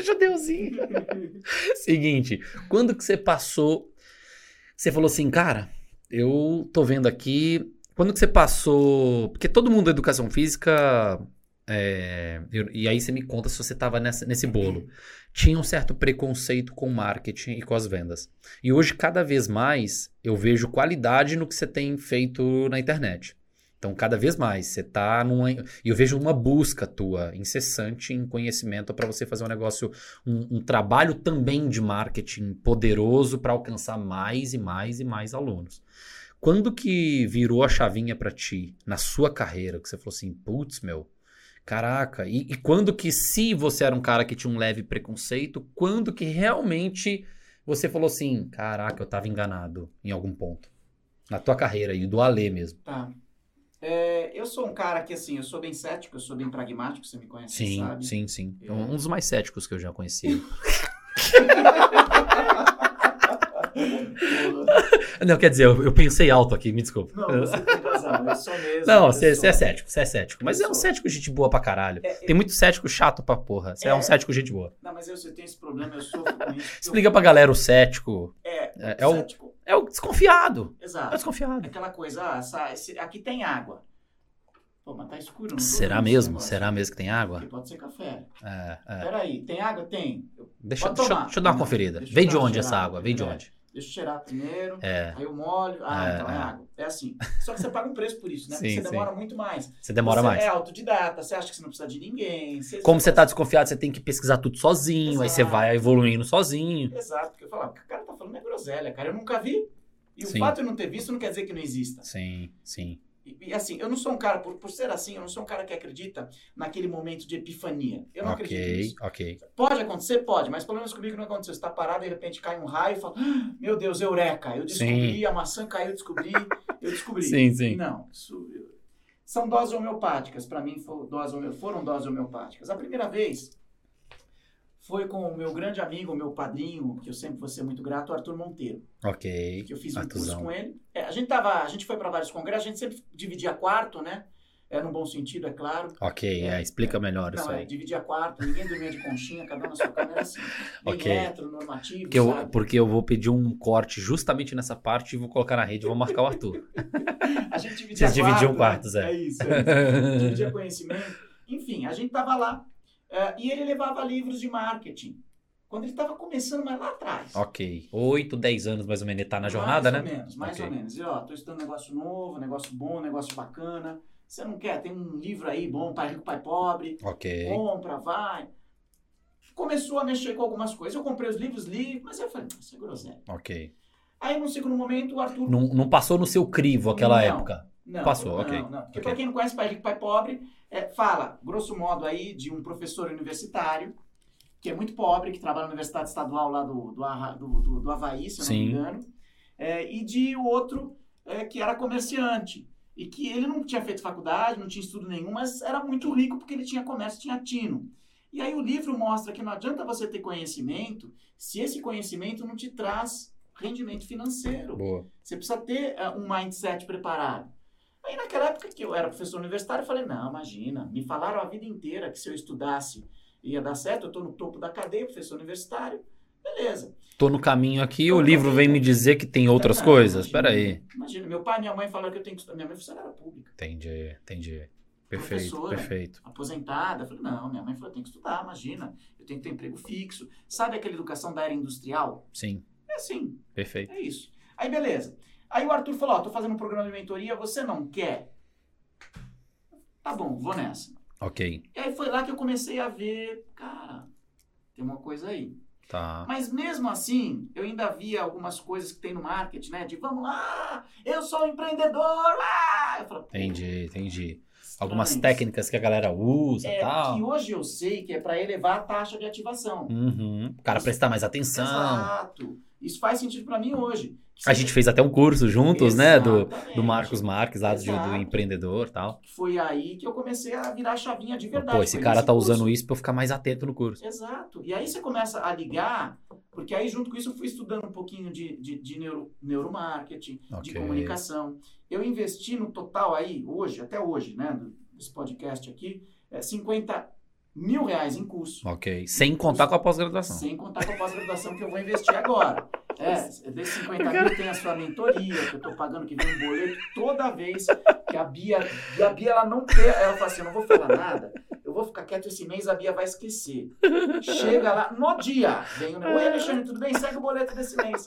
*laughs* Judeuzinho. Seguinte, quando que você passou. Você falou assim, cara, eu tô vendo aqui. Quando que você passou. Porque todo mundo da educação física. É, eu- e aí você me conta se você tava nessa, nesse bolo. Tinha um certo preconceito com o marketing e com as vendas. E hoje, cada vez mais, eu vejo qualidade no que você tem feito na internet. Então, cada vez mais, você tá numa. E eu vejo uma busca tua incessante em conhecimento para você fazer um negócio, um, um trabalho também de marketing poderoso para alcançar mais e mais e mais alunos. Quando que virou a chavinha para ti, na sua carreira, que você falou assim, putz, meu, caraca, e, e quando que, se você era um cara que tinha um leve preconceito, quando que realmente você falou assim, caraca, eu tava enganado em algum ponto? Na tua carreira e do Alê mesmo. Tá. É, eu sou um cara que, assim, eu sou bem cético, eu sou bem pragmático, você me conhece, Sim, sabe? sim, sim. Eu- Um dos mais céticos que eu já conheci. *laughs* *laughs* Não, quer dizer, eu, eu pensei alto aqui, me desculpa. Não, você tem razão, eu sou mesmo. Não, eu você é cético, você é cético. Mas Eu é um cético gente boa pra caralho. É, Tem muito cético chato pra porra. Você é, um É. cético gente boa. Não, mas eu, eu tenho esse problema, eu sofro com isso. Explica pra galera o cético. eu- É, É, é o, cético, é o desconfiado. É o exato. desconfiado. Aquela coisa, ah, essa- esse- aqui tem água. Pô, mas tá escuro, não Será mesmo? Será mesmo que tem água? Porque pode ser café. É, é. Peraí, tem água? Tem. Eu- Deixa, deixa, deixa eu dar uma Não, conferida. eu Vem de onde essa água? Vem de É. onde? Deixa eu cheirar primeiro. É. Aí eu molho. Ah, É, então é, é. água. É assim. Só que você paga um preço por isso, né? Sim, Porque você demora muito mais. Você demora você mais. é autodidata, você acha que você não precisa de ninguém. Você Como você tá desconfiado, você tem que pesquisar tudo sozinho, aí você Exato. vai evoluindo sozinho. Exato, porque eu falava, o que o cara tá falando é groselha, cara. Eu nunca vi. E Sim. o fato de eu não ter visto não quer dizer que não exista. Sim, sim. E, e, assim, eu não sou um cara, por, por ser assim, eu não sou um cara que acredita naquele momento de epifania. Eu não acredito Ok, nisso. ok. Pode acontecer? Pode, mas pelo menos comigo não aconteceu. Você tá parado, de repente cai um raio e fala, "Ah, meu Deus, eureka, eu descobri, a maçã caiu, eu descobri, eu descobri. Sim, sim. Não, isso... São doses homeopáticas, para mim foram doses homeopáticas. A primeira vez foi com o meu grande amigo, meu padrinho, que eu sempre vou ser muito grato, o Arthur Monteiro Ok. que eu fiz um Arthurzão. curso com ele. É, a gente tava, a gente foi para vários congressos, a gente sempre dividia quarto, né? É no bom sentido, é claro. Ok, é, explica melhor isso Não, é, aí. dividia quarto, ninguém dormia de conchinha, cada um na sua cama era assim. *laughs* Bem Ok. hétero, normativo, Porque eu, sabe? porque eu vou pedir um corte justamente nessa parte e vou colocar na rede e vou marcar o Arthur. *laughs* A gente dividia Vocês dividiam quarto, quartos, né? é. É isso, é isso. dividia *laughs* conhecimento. Enfim, a gente tava lá. É, e ele levava livros de marketing. Quando ele estava começando, mas lá atrás. ok. 8, 10 anos mais ou menos ele tá na jornada, mais né? Mais ou menos, mais ou menos. E ó, tô estudando um negócio novo, negócio bom, negócio bacana. Você não quer? Tem um livro aí bom, Pai Rico, Pai Pobre. Ok. Compra, vai. Começou a mexer com algumas coisas. Eu comprei os livros, li, mas eu falei, isso é groselha. Ok. Aí, num segundo momento, o Arthur... Não, não passou no seu crivo aquela Não. época. Não, Passou, não, ok. Não, Porque Ok. pra quem não conhece Pai Rico, Pai Pobre, é, fala, grosso modo aí, de um professor universitário, que é muito pobre, que trabalha na Universidade Estadual lá do, do, do, do, Havaí, se eu não Sim. me engano. É, e de outro é, que era comerciante. E que ele não tinha feito faculdade, não tinha estudo nenhum, mas era muito rico porque ele tinha comércio, tinha tino. E aí o livro mostra que não adianta você ter conhecimento se esse conhecimento não te traz rendimento financeiro. Boa. Você precisa ter eh, um mindset preparado. Aí naquela época que eu era professor universitário, eu falei, não, imagina, me falaram a vida inteira que se eu estudasse ia dar certo, eu estou no topo da cadeia, professor universitário, beleza. Tô no caminho aqui, Tô o livro caminho. vem me dizer que tem outras Não, coisas. imagina, Pera aí. Imagina, meu pai e minha mãe falaram que eu tenho que estudar, minha mãe é funcionária pública, Entendi, entendi. Perfeito, perfeito. aposentada, eu falei, não, minha mãe falou, eu tenho que estudar, imagina, eu tenho que ter emprego fixo. Sabe aquela educação da era industrial? Sim, É assim, perfeito. É isso. Aí, beleza. Aí o Arthur falou, ó, tô fazendo um programa de mentoria, você não quer? Tá bom, vou nessa. Ok, E aí foi lá que eu comecei a ver, cara, tem uma coisa aí. tá. Mas mesmo assim, eu ainda via algumas coisas que tem no marketing, né? De vamos lá, eu sou um empreendedor, lá! Eu falei, pô, Entendi, entendi. Algumas técnicas que a galera usa e É, tal. que hoje eu sei que é para elevar a taxa de ativação. Uhum. O cara prestar mais atenção. Exato. Isso faz sentido para mim hoje. A gente fez até um curso juntos, né? Do, Exatamente. do Marcos Marques, lá do, do empreendedor e tal. Foi aí que eu comecei a virar a chavinha de verdade. Pô, esse Foi cara tá curso. usando isso pra eu ficar mais atento no curso. Exato. E aí você começa a ligar, porque aí junto com isso eu fui estudando um pouquinho de, de, de neuro, neuromarketing, de Ok. comunicação. Eu investi no total aí, hoje, até hoje, né, desse podcast aqui, é 50 mil reais em curso. Ok. Sem contar com a pós-graduação. Sem contar com a pós-graduação que eu vou investir agora. É, desses 50 mil tem a sua mentoria, que eu tô pagando, que vem um boleto toda vez que a Bia. E a Bia, ela não quer. Ela fala assim: eu não vou falar nada, vou ficar quieto esse mês, a Bia vai esquecer. Chega lá, no dia, vem o. Oi, Alexandre, tudo bem? Segue o boleto desse mês.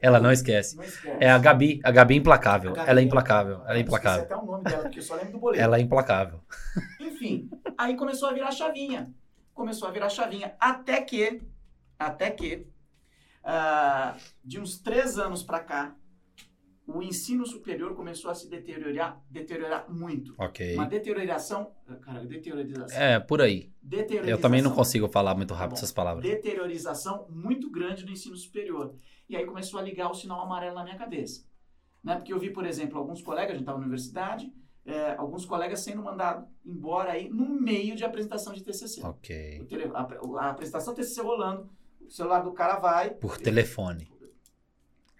Ela não esquece. Não esquece. É a Gabi. A Gabi é implacável. A Gabi Ela é implacável. Ela é implacável. até o nome dela, porque eu só lembro do boleto. Ela é implacável. Enfim, aí começou a virar chavinha. Começou a virar chavinha. Até que, até que, uh, de uns três anos para cá, o ensino superior começou a se deteriorar, deteriorar muito. Ok. Uma deterioração. Cara, deteriorização. É, por aí. Deteriorização. Eu também não consigo falar muito rápido Tá bom. essas palavras. Deteriorização muito grande do ensino superior. E aí começou a ligar o sinal amarelo na minha cabeça. Né? Porque eu vi, por exemplo, alguns colegas, a gente estava na universidade, é, alguns colegas sendo mandados embora aí no meio de apresentação de TCC. Ok. O tele- a, a apresentação TCC rolando, o celular do cara vai. Por telefone.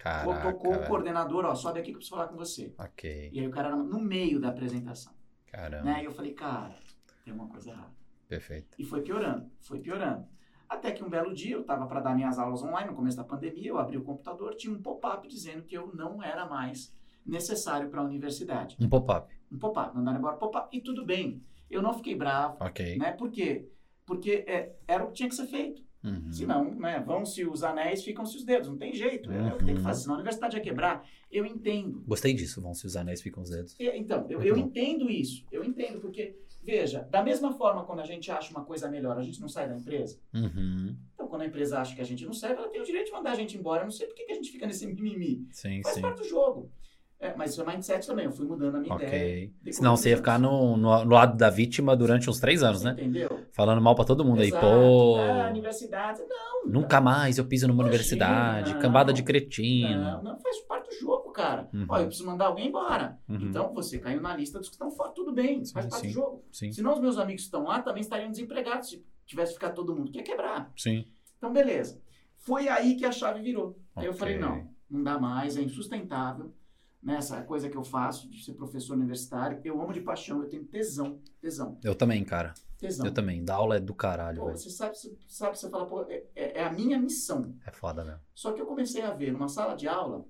Caraca. Tocou o coordenador, ó, sobe aqui que eu preciso falar com você. Ok. E aí o cara era no meio da apresentação. Caramba. Né? E eu falei, cara, tem uma coisa errada. Perfeito. E foi piorando, foi piorando. Até que um belo dia eu estava para dar minhas aulas online, no começo da pandemia, eu abri o computador, tinha um pop-up dizendo que eu não era mais necessário para a universidade. Um pop-up. Um pop-up, mandaram embora pop-up. E tudo bem, eu não fiquei bravo, Ok. né? Por quê? Porque é, era o que tinha que ser feito. Uhum. Senão, né, vão-se os anéis, ficam-se os dedos. Não tem jeito, é, o que tem que Uhum. fazer. Senão a universidade ia quebrar. Eu entendo. Gostei disso. Vão se os anéis ficam os dedos. E, Então, eu, eu entendo isso. Eu entendo, porque, veja, da mesma forma quando a gente acha uma coisa melhor, a gente não sai da empresa. Uhum. Então, quando a empresa acha que a gente não serve, ela tem o direito de mandar a gente embora. Eu não sei por que, que a gente fica nesse mimimi. Sim, Faz sim. parte do jogo. É, mas isso é mindset também. Eu fui mudando a minha ideia. Ok. de Senão você ia ficar no, no, no lado da vítima durante uns três anos, né? Entendeu? Falando mal pra todo mundo aí. Exato. Pô, Ah, universidade. Não. nunca mais eu piso numa Imagina, universidade. não. Cambada de cretino. Não, não faz parte do jogo, cara. Uhum. Ó, eu preciso mandar alguém embora. Uhum. Então, você caiu na lista dos que estão fora. Tudo bem, Sim, faz parte sim. do jogo. Sim, Senão os meus amigos que estão lá também estariam desempregados se tivesse ficado todo mundo. Quer quebrar. sim. Então, beleza. Foi aí que a chave virou. Aí eu falei, não, não dá mais, é insustentável. Nessa coisa que eu faço de ser professor universitário, eu amo de paixão, eu tenho tesão, tesão, Eu também, cara. tesão. Eu também. Dar aula é do caralho, Pô, você sabe, você sabe, você fala, pô, é, é- é a minha missão. É foda mesmo. Só que eu comecei a ver numa sala de aula,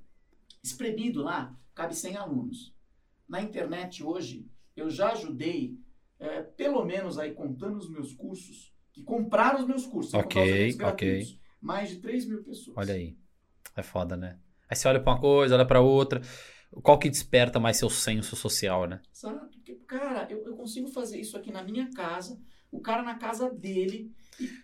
espremido lá, cabe 100 alunos. Na internet hoje, eu já ajudei, é, pelo menos aí contando os meus cursos, que compraram os meus cursos, os Ok, ok. mais de 3 mil pessoas. Olha aí. É foda, né? Aí você olha pra uma coisa, olha pra outra. Qual que desperta mais seu senso social, né? Cara, eu, eu consigo fazer isso aqui na minha casa, o cara na casa dele.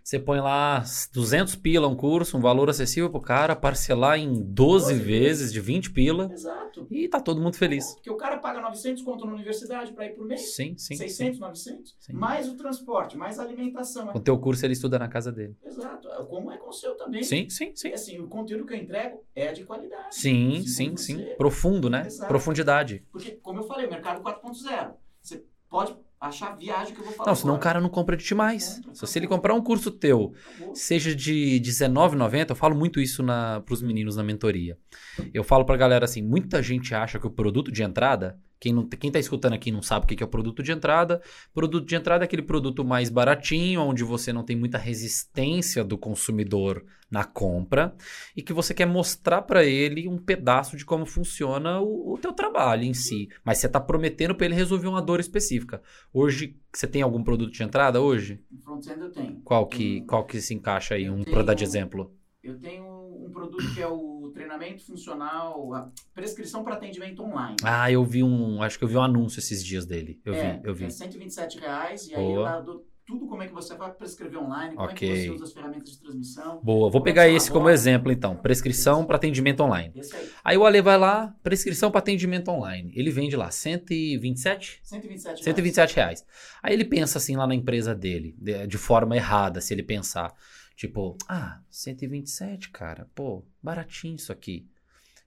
Você põe lá 200 pila um curso, um valor acessível pro cara, parcelar em 12 12 vezes de 20 pila Exato. e tá todo mundo feliz. Porque o cara paga 900 conto na universidade para ir por mês, Sim, sim. 600, 900, Sim. mais o transporte, mais a alimentação. O teu curso ele estuda na casa dele. Exato. Como é com o seu também. Sim, sim, E sim. assim, o conteúdo que eu entrego é de qualidade. Sim, sim, sim. Profundo, né? Exato. Profundidade. Porque, como eu falei, mercado 4.0. Você pode achar viagem que eu vou falar. Não, senão o agora. cara não compra de ti mais. Compra, Se ele comprar um curso teu, Acabou. seja de R$19,90, eu falo muito isso na, pros meninos na mentoria. Eu falo pra galera assim, muita gente acha que o produto de entrada, quem, não, quem tá escutando aqui não sabe o que é o produto de entrada, produto de entrada é aquele produto mais baratinho, onde você não tem muita resistência do consumidor na compra, e que você quer mostrar pra ele um pedaço de como funciona o, o teu trabalho em si. Mas você tá prometendo pra ele resolver uma dor específica. Hoje, você tem algum produto de entrada hoje? No front-end eu tenho. Qual que, qual que se encaixa aí? Eu Um pra dar de exemplo. Eu tenho um produto que é o treinamento funcional, a prescrição para atendimento online. Ah, eu vi um. Acho que eu vi um anúncio esses dias dele. Eu é, vi, eu vi. É 127 reais e aí Boa. eu lá dou tudo como é que você vai prescrever online, como é Ok. que você usa as ferramentas de transmissão. Boa, vou é pegar esse como exemplo então. Prescrição para atendimento online. Esse aí, Aí o Ale vai lá, prescrição para atendimento online. Ele vende lá 127? 127 reais. 127 reais. Aí ele pensa assim lá na empresa dele, de, de forma errada, se ele pensar. Tipo, ah, 127, cara, pô, baratinho isso aqui.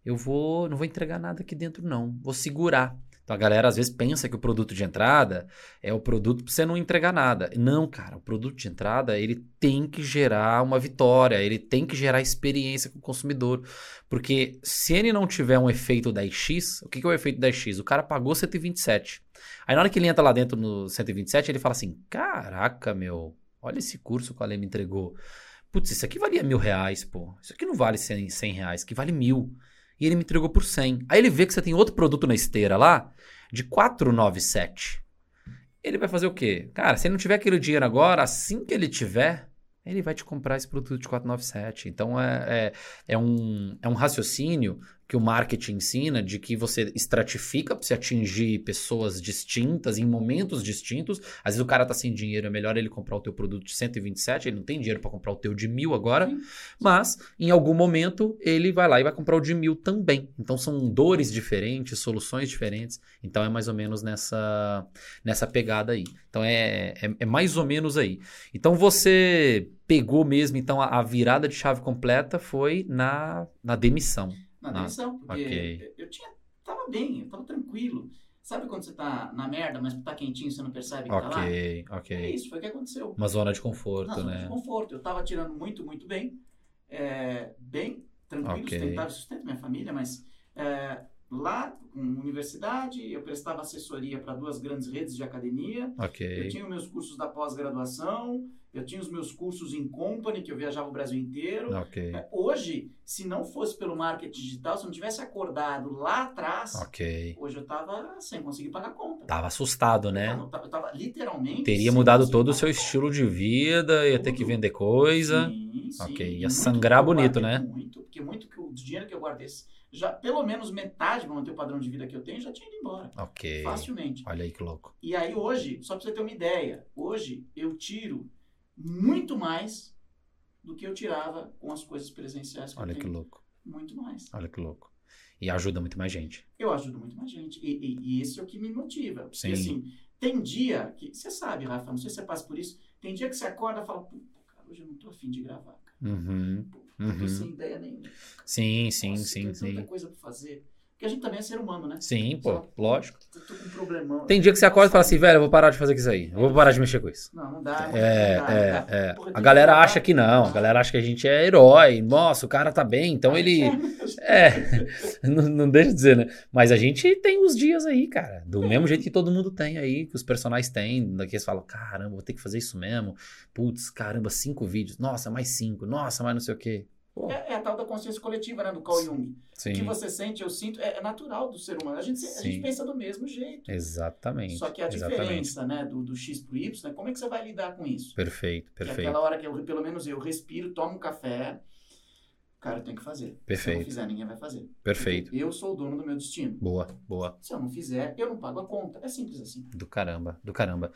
Eu vou, não vou entregar nada aqui dentro não, vou segurar. Então a galera às vezes pensa que o produto de entrada é o produto pra você não entregar nada. Não, cara, o produto de entrada, ele tem que gerar uma vitória, ele tem que gerar experiência com o consumidor. Porque se ele não tiver um efeito 10x, o que que é o efeito 10x? O cara pagou 127. Aí na hora que ele entra lá dentro no 127, ele fala assim: Caraca, meu, olha esse curso que o Ale me entregou. Putz, isso aqui valia mil reais, pô. Isso aqui não vale 100, 100 reais, que vale mil. E ele me entregou por 100. Aí ele vê que você tem outro produto na esteira lá, de 497. Ele vai fazer o quê? Cara, se ele não tiver aquele dinheiro agora, assim que ele tiver, ele vai te comprar esse produto de 497. Então é, é, é, um, é um raciocínio que o marketing ensina de que você estratifica para se atingir pessoas distintas em momentos distintos. Às vezes o cara tá sem dinheiro, é melhor ele comprar o teu produto de 127, ele não tem dinheiro para comprar o teu de mil agora, Sim. mas em algum momento ele vai lá e vai comprar o de mil também. Então são dores diferentes, soluções diferentes. Então é mais ou menos nessa, nessa pegada aí. Então é, é, é mais ou menos aí. Então você pegou mesmo, então a, a virada de chave completa foi na, na demissão na demissão, porque okay. eu tinha, tava bem, eu tava tranquilo. Sabe quando você tá na merda, mas tá quentinho, você não percebe que okay, tá lá? Ok, ok. É isso, foi o que aconteceu. Uma zona de conforto, Uma né? zona de conforto. Eu tava tirando muito, muito bem. É, bem, tranquilo, okay. sustentável, sustento minha família, mas é, lá, com universidade, eu prestava assessoria para duas grandes redes de academia. Okay. Eu tinha meus cursos da pós-graduação, eu tinha os meus cursos em company, que eu viajava o Brasil inteiro. Okay. É, hoje, se não fosse pelo marketing digital, se eu não tivesse acordado lá atrás, okay. hoje eu estava sem conseguir pagar conta. Tava assustado, né? Eu tava, eu tava literalmente. Teria mudado todo o seu estilo de vida, ia Tudo. ter que vender coisa. Sim, sim. Ok, ia sangrar bonito, né? Muito, porque muito que o dinheiro que eu guardei, já pelo menos metade para manter o padrão de vida que eu tenho, já tinha ido embora. Ok. Facilmente. Olha aí que louco. E aí hoje, só para você ter uma ideia, hoje eu tiro muito mais do que eu tirava com as coisas presenciais. Que Olha que louco. Muito mais. Olha que louco. E ajuda muito mais gente. Eu ajudo muito mais gente. E, e, e esse é o que me motiva. Porque Sim. assim, tem dia que. Você sabe, Rafa, não sei se você passa por isso. Tem dia que você acorda e fala, puta, cara, hoje eu não tô afim de gravar, cara. Uhum. Não tô uhum. sem ideia nenhuma. Sim, sim, Nossa, sim, tem sim. tanta coisa pra fazer. Porque a gente também é ser humano, né? Sim, pô, Só, lógico. Eu tô com um problemão. Tem dia que você acorda e fala assim, velho, eu vou parar de fazer isso aí. Eu vou parar de mexer com isso. Não, não dá. Não é, dá, é, não dá. é. Porra, a galera que acha que não. A galera acha que a gente é herói. Nossa, o cara tá bem, então ele. É, *laughs* não, não deixa de dizer, né? Mas a gente tem os dias aí, cara. Do É. mesmo jeito que todo mundo tem aí, que os personagens têm. Daqui eles falam, caramba, vou ter que fazer isso mesmo. Putz, caramba, cinco vídeos. Nossa, mais cinco. Nossa, mais não sei o quê. É, é a tal da consciência coletiva, né? Do Carl Jung. Sim. O que você sente, eu sinto, é, é natural do ser humano. A gente, a gente pensa do mesmo jeito. Exatamente. Só que a exatamente. diferença, né, do, do X pro Y, né, como é que você vai lidar com isso? Perfeito, Que é perfeito. aquela hora que eu, pelo menos eu respiro, tomo um café, cara, eu tenho que fazer. Se eu Perfeito. não fizer, ninguém vai fazer. Perfeito. Porque eu sou o dono do meu destino. Boa, boa. Se eu não fizer, eu não pago a conta. É simples assim. Do caramba, do caramba.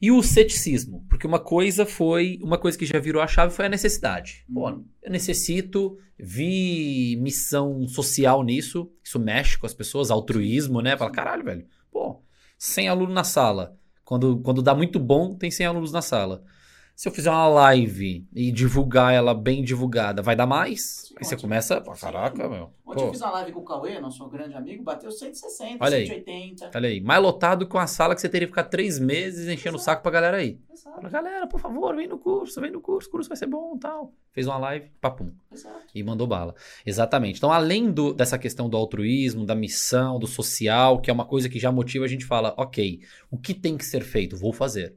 E o ceticismo? Porque uma coisa foi. Uma coisa que já virou a chave foi a necessidade. Pô, Uhum. eu necessito, vi missão social nisso. Isso mexe com as pessoas, altruísmo, né? Fala, caralho, velho. Pô, 100 alunos na sala. Quando, quando dá muito bom, tem 100 alunos na sala. Se eu fizer uma live e divulgar ela bem divulgada, vai dar mais? Sim, Aí você começa, pô, caraca, meu. Ontem eu fiz uma live com o Cauê, nosso grande amigo, bateu 160, Olha aí. 180. olha aí, mais lotado com a sala que você teria que ficar três meses enchendo o Exato. saco pra galera aí. Exato, Fala, galera, por favor, vem no curso, vem no curso, o curso vai ser bom e tal. Fez uma live, papum, exato. e mandou bala. Exatamente. Então, além do- dessa questão do altruísmo, da missão, do social, que é uma coisa que já motiva, a gente fala, ok, o que tem que ser feito? Vou fazer.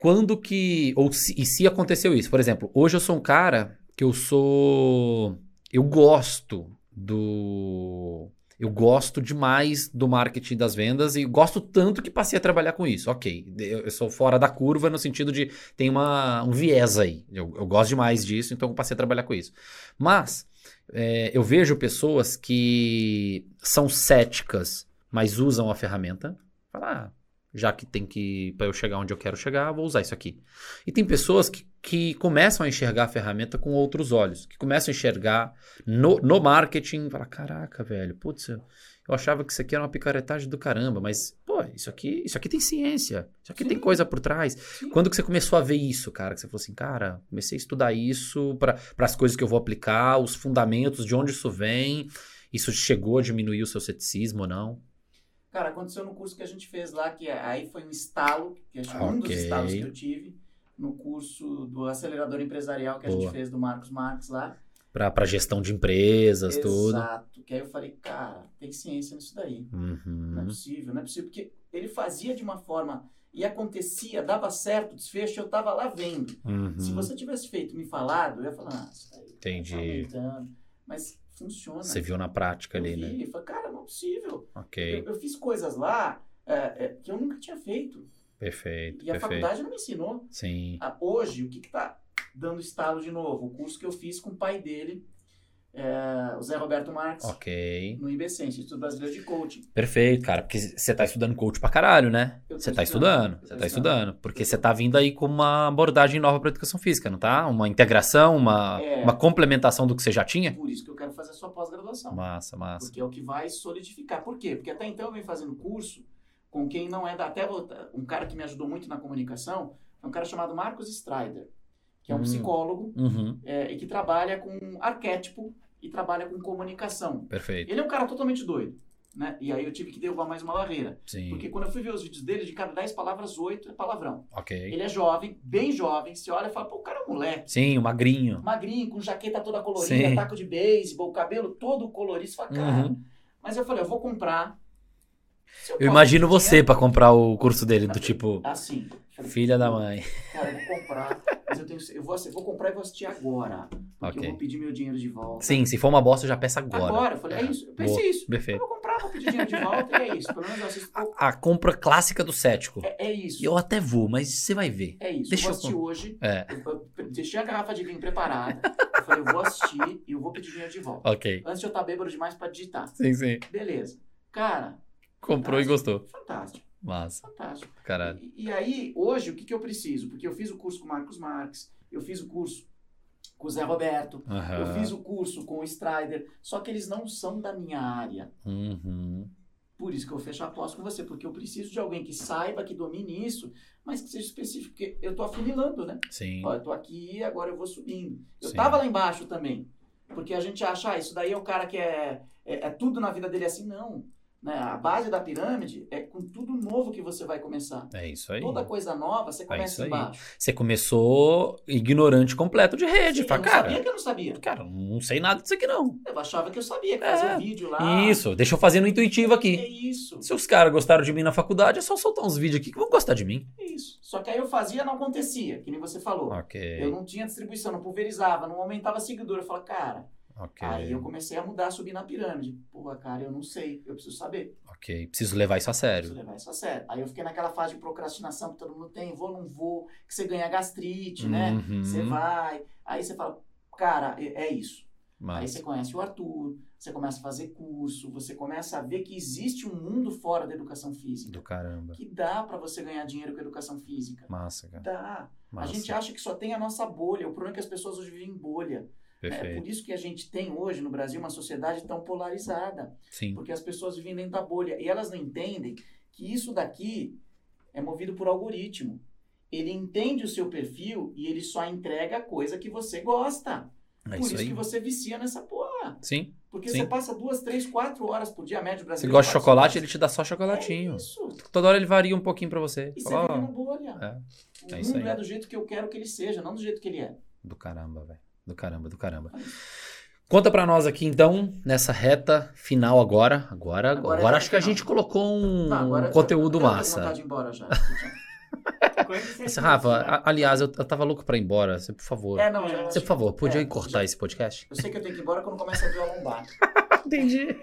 Quando que, ou se, e se aconteceu isso? Por exemplo, hoje eu sou um cara que eu sou, eu gosto do... Eu gosto demais do marketing das vendas e gosto tanto que passei a trabalhar com isso. Ok, eu, sou fora da curva no sentido de tem uma, um viés aí. Eu, eu gosto demais disso, então passei a trabalhar com isso. Mas é, eu vejo pessoas que são céticas, mas usam a ferramenta. Falar, ah, já que tem que, para eu chegar onde eu quero chegar, vou usar isso aqui. E tem pessoas que, que começam a enxergar a ferramenta com outros olhos, que começam a enxergar no, no marketing, falar, caraca, velho, putz, eu, achava que isso aqui era uma picaretagem do caramba, mas, pô, isso aqui, isso aqui tem ciência, isso aqui tem Sim. coisa por trás. Sim. Quando que você começou a ver isso, cara? Que você falou assim, cara, comecei a estudar isso para as coisas que eu vou aplicar, os fundamentos, de onde isso vem, isso chegou a diminuir o seu ceticismo ou não? Cara, aconteceu no curso que a gente fez lá, que aí foi um estalo, que acho que um dos estalos que eu tive, no curso do acelerador empresarial que a Boa. gente fez do Marcos Marques lá. Para gestão de empresas, tudo. Exato. Que aí eu falei, cara, tem ciência nisso daí. Não é Uhum. possível, não é possível. Porque ele fazia de uma forma e acontecia, dava certo desfecho, eu tava lá vendo. Uhum. Se você tivesse feito, me falado, eu ia falar, ah, isso daí tá Entendi. aumentando. Mas funciona. Você viu na prática eu ali, vi, né? e falei, cara, não é possível. Ok, Eu, eu fiz coisas lá é, é, que eu nunca tinha feito. perfeito, E a perfeito. faculdade não me ensinou. Sim. Ah, hoje, o que está dando estalo de novo? O curso que eu fiz com o pai dele é, o Zé Roberto Marques. Ok. No IBC, Instituto Brasileiro de Coaching. Perfeito, cara. Porque você tá estudando coach pra caralho, né? Você tá estudando. Você tá estudando. Porque você tá vindo aí com uma abordagem nova pra educação física, não tá? Uma integração, uma, é, uma complementação do que você já tinha. Por isso que eu quero fazer a sua pós-graduação. Massa, massa. Porque é o que vai solidificar. Por quê? Porque até então eu venho fazendo curso com quem não é da. Até um cara que me ajudou muito na comunicação é um cara chamado Marcos Strider que é um hum. psicólogo uhum. é, e que trabalha com arquétipo e trabalha com comunicação. Perfeito. Ele é um cara totalmente doido. Né? E aí eu tive que derrubar mais uma barreira. Sim. Porque quando eu fui ver os vídeos dele, de cada 10 palavras, 8 é palavrão. Ok. Ele é jovem, bem jovem. Você olha e fala, pô, o cara é um moleque. Sim, o magrinho. Magrinho, com jaqueta toda colorida, Sim. taco de beisebol, cabelo todo colorido. Você fala, cara. Uhum. Mas eu falei, eu vou comprar. Eu, eu imagino você para comprar o curso dele, do tipo. Assim. Filha da mãe. Cara, eu vou comprar, mas eu tenho. Eu vou, eu vou comprar e vou assistir agora. Porque okay. eu vou pedir meu dinheiro de volta. Sim, se for uma bosta, eu já peço agora. Agora, eu falei, é, é isso. Eu pensei Boa, isso. Perfeito. Eu vou comprar, vou pedir dinheiro de volta e é isso. Pelo menos eu assisto. A, a compra clássica do cético. É, é, isso. Eu até vou, mas você vai ver. É isso. Deixa eu vou assistir eu... hoje. É. Eu, eu deixei a garrafa de vinho preparada. eu falei, eu vou assistir e eu vou pedir dinheiro de volta. Ok. Antes de eu estar bêbado demais pra digitar. Sim, sim. Beleza. Cara. Comprou fantástico. e gostou. Fantástico. Massa. Fantástico. Caralho. E, e, aí, hoje, o que, que eu preciso? Porque eu fiz o curso com o Marcos Marques, eu fiz o curso com o Zé Roberto, uhum. eu fiz o curso com o Strider, só que eles não são da minha área. Uhum. Por isso que eu fecho a pós com você, porque eu preciso de alguém que saiba, que domine isso, mas que seja específico, porque eu tô afunilando, né? Sim. Ó, eu tô aqui agora eu vou subindo. Eu Sim. tava lá embaixo também, porque a gente acha, ah, isso daí é o cara que é, é, é tudo na vida dele assim. Não. Né? A base da pirâmide é com tudo novo que você vai começar. É isso aí. Toda coisa nova, você é começa é embaixo. Você começou ignorante completo de rede. Sim, Fala, eu não cara, sabia que eu não sabia. Cara, não sei nada disso aqui não. Eu achava que eu sabia, que fazia um vídeo lá. Isso, deixa eu fazer no intuitivo aqui. É isso. Se os caras gostaram de mim na faculdade, é só soltar uns vídeos aqui que vão gostar de mim. É isso. Só que aí eu fazia não acontecia, que nem você falou. Ok. Eu não tinha distribuição, não pulverizava, não aumentava seguidor. Eu falava, cara, Okay. Aí eu comecei a mudar, subir na pirâmide. Porra, cara, eu não sei, eu preciso saber. Ok, preciso levar isso a sério. Preciso levar isso a sério. Aí eu fiquei naquela fase de procrastinação que todo mundo tem, vou, não vou, que você ganha gastrite, né? uhum. né? Você vai. Aí você fala, cara, é, é isso. Mas... Aí você conhece o Arthur, você começa a fazer curso, você começa a ver que existe um mundo fora da educação física. Do caramba. Que dá para você ganhar dinheiro com educação física. Massa, cara. Dá. Massa. A gente acha que só tem a nossa bolha. O problema é que as pessoas hoje vivem em bolha. É por isso que a gente tem hoje no Brasil uma sociedade tão polarizada. Sim. Porque as pessoas vivem dentro da bolha. E elas não entendem que isso daqui é movido por algoritmo. Ele entende o seu perfil e ele só entrega a coisa que você gosta. É por isso, isso que você vicia nessa porra. Sim. Porque Sim. você passa duas, três, quatro horas por dia, médio Você brasileiro. gosta de chocolate, ele te dá só chocolatinho. É isso. Toda hora ele varia um pouquinho pra você. E você vive ó, na bolha. É. O É isso mundo é do jeito que eu quero que ele seja, não do jeito que ele é. Do caramba, velho. Do caramba, do caramba. Conta pra nós aqui, então, nessa reta final agora. Agora, agora, Agora é acho que a gente colocou um Tá, eu- conteúdo eu massa. de ir embora já. *laughs* Esse, Rafa, a- aliás, eu, eu tava louco pra ir embora. Você, por favor. É, não, já. Você, por favor, podia É, cortar já- esse podcast? Eu sei que eu tenho que ir embora quando começa a doer a lombar. *laughs* Entendi. *laughs*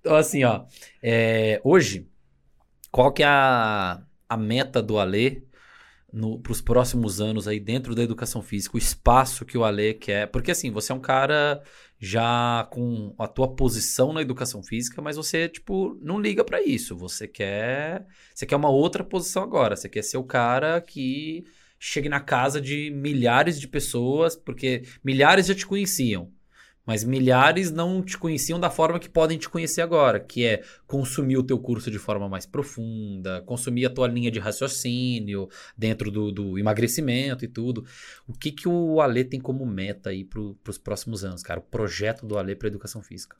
Então, assim, ó. é, hoje, qual que é a, a meta do Alê para os próximos anos aí dentro da educação física? O espaço que o Alê quer. Porque, assim, você é um cara já com a tua posição na educação física, mas você, tipo, não liga para isso. Você quer, você quer uma outra posição agora. Você quer ser o cara que chegue na casa de milhares de pessoas, porque milhares já te conheciam. Mas milhares não te conheciam da forma que podem te conhecer agora, que é consumir o teu curso de forma mais profunda, consumir a tua linha de raciocínio dentro do, do emagrecimento e tudo. O que, que o Ale tem como meta aí para os próximos anos, cara? O projeto do Ale para educação física.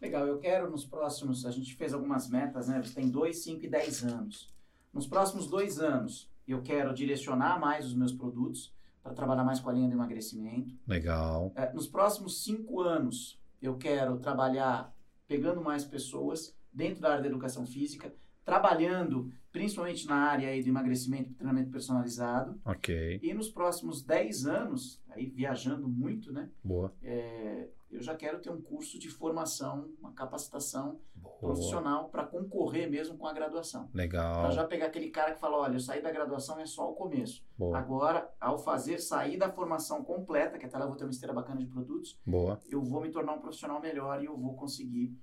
Legal, eu quero nos próximos, a gente fez algumas metas, né? Tem 2, 5 e 10 anos. Nos próximos dois anos, eu quero direcionar mais os meus produtos para trabalhar mais com a linha do emagrecimento. Legal. É, nos próximos cinco anos, eu quero trabalhar pegando mais pessoas dentro da área da educação física, trabalhando principalmente na área aí do emagrecimento e treinamento personalizado. Ok. E nos próximos 10 anos, aí viajando muito, né? Boa. É, eu já quero ter um curso de formação, uma capacitação Boa. profissional para concorrer mesmo com a graduação. Legal. Para já pegar aquele cara que fala, olha, eu saí da graduação é só o começo. Boa. Agora, ao fazer sair da formação completa, que até lá eu vou ter uma esteira bacana de produtos, Boa. eu vou me tornar um profissional melhor e eu vou conseguir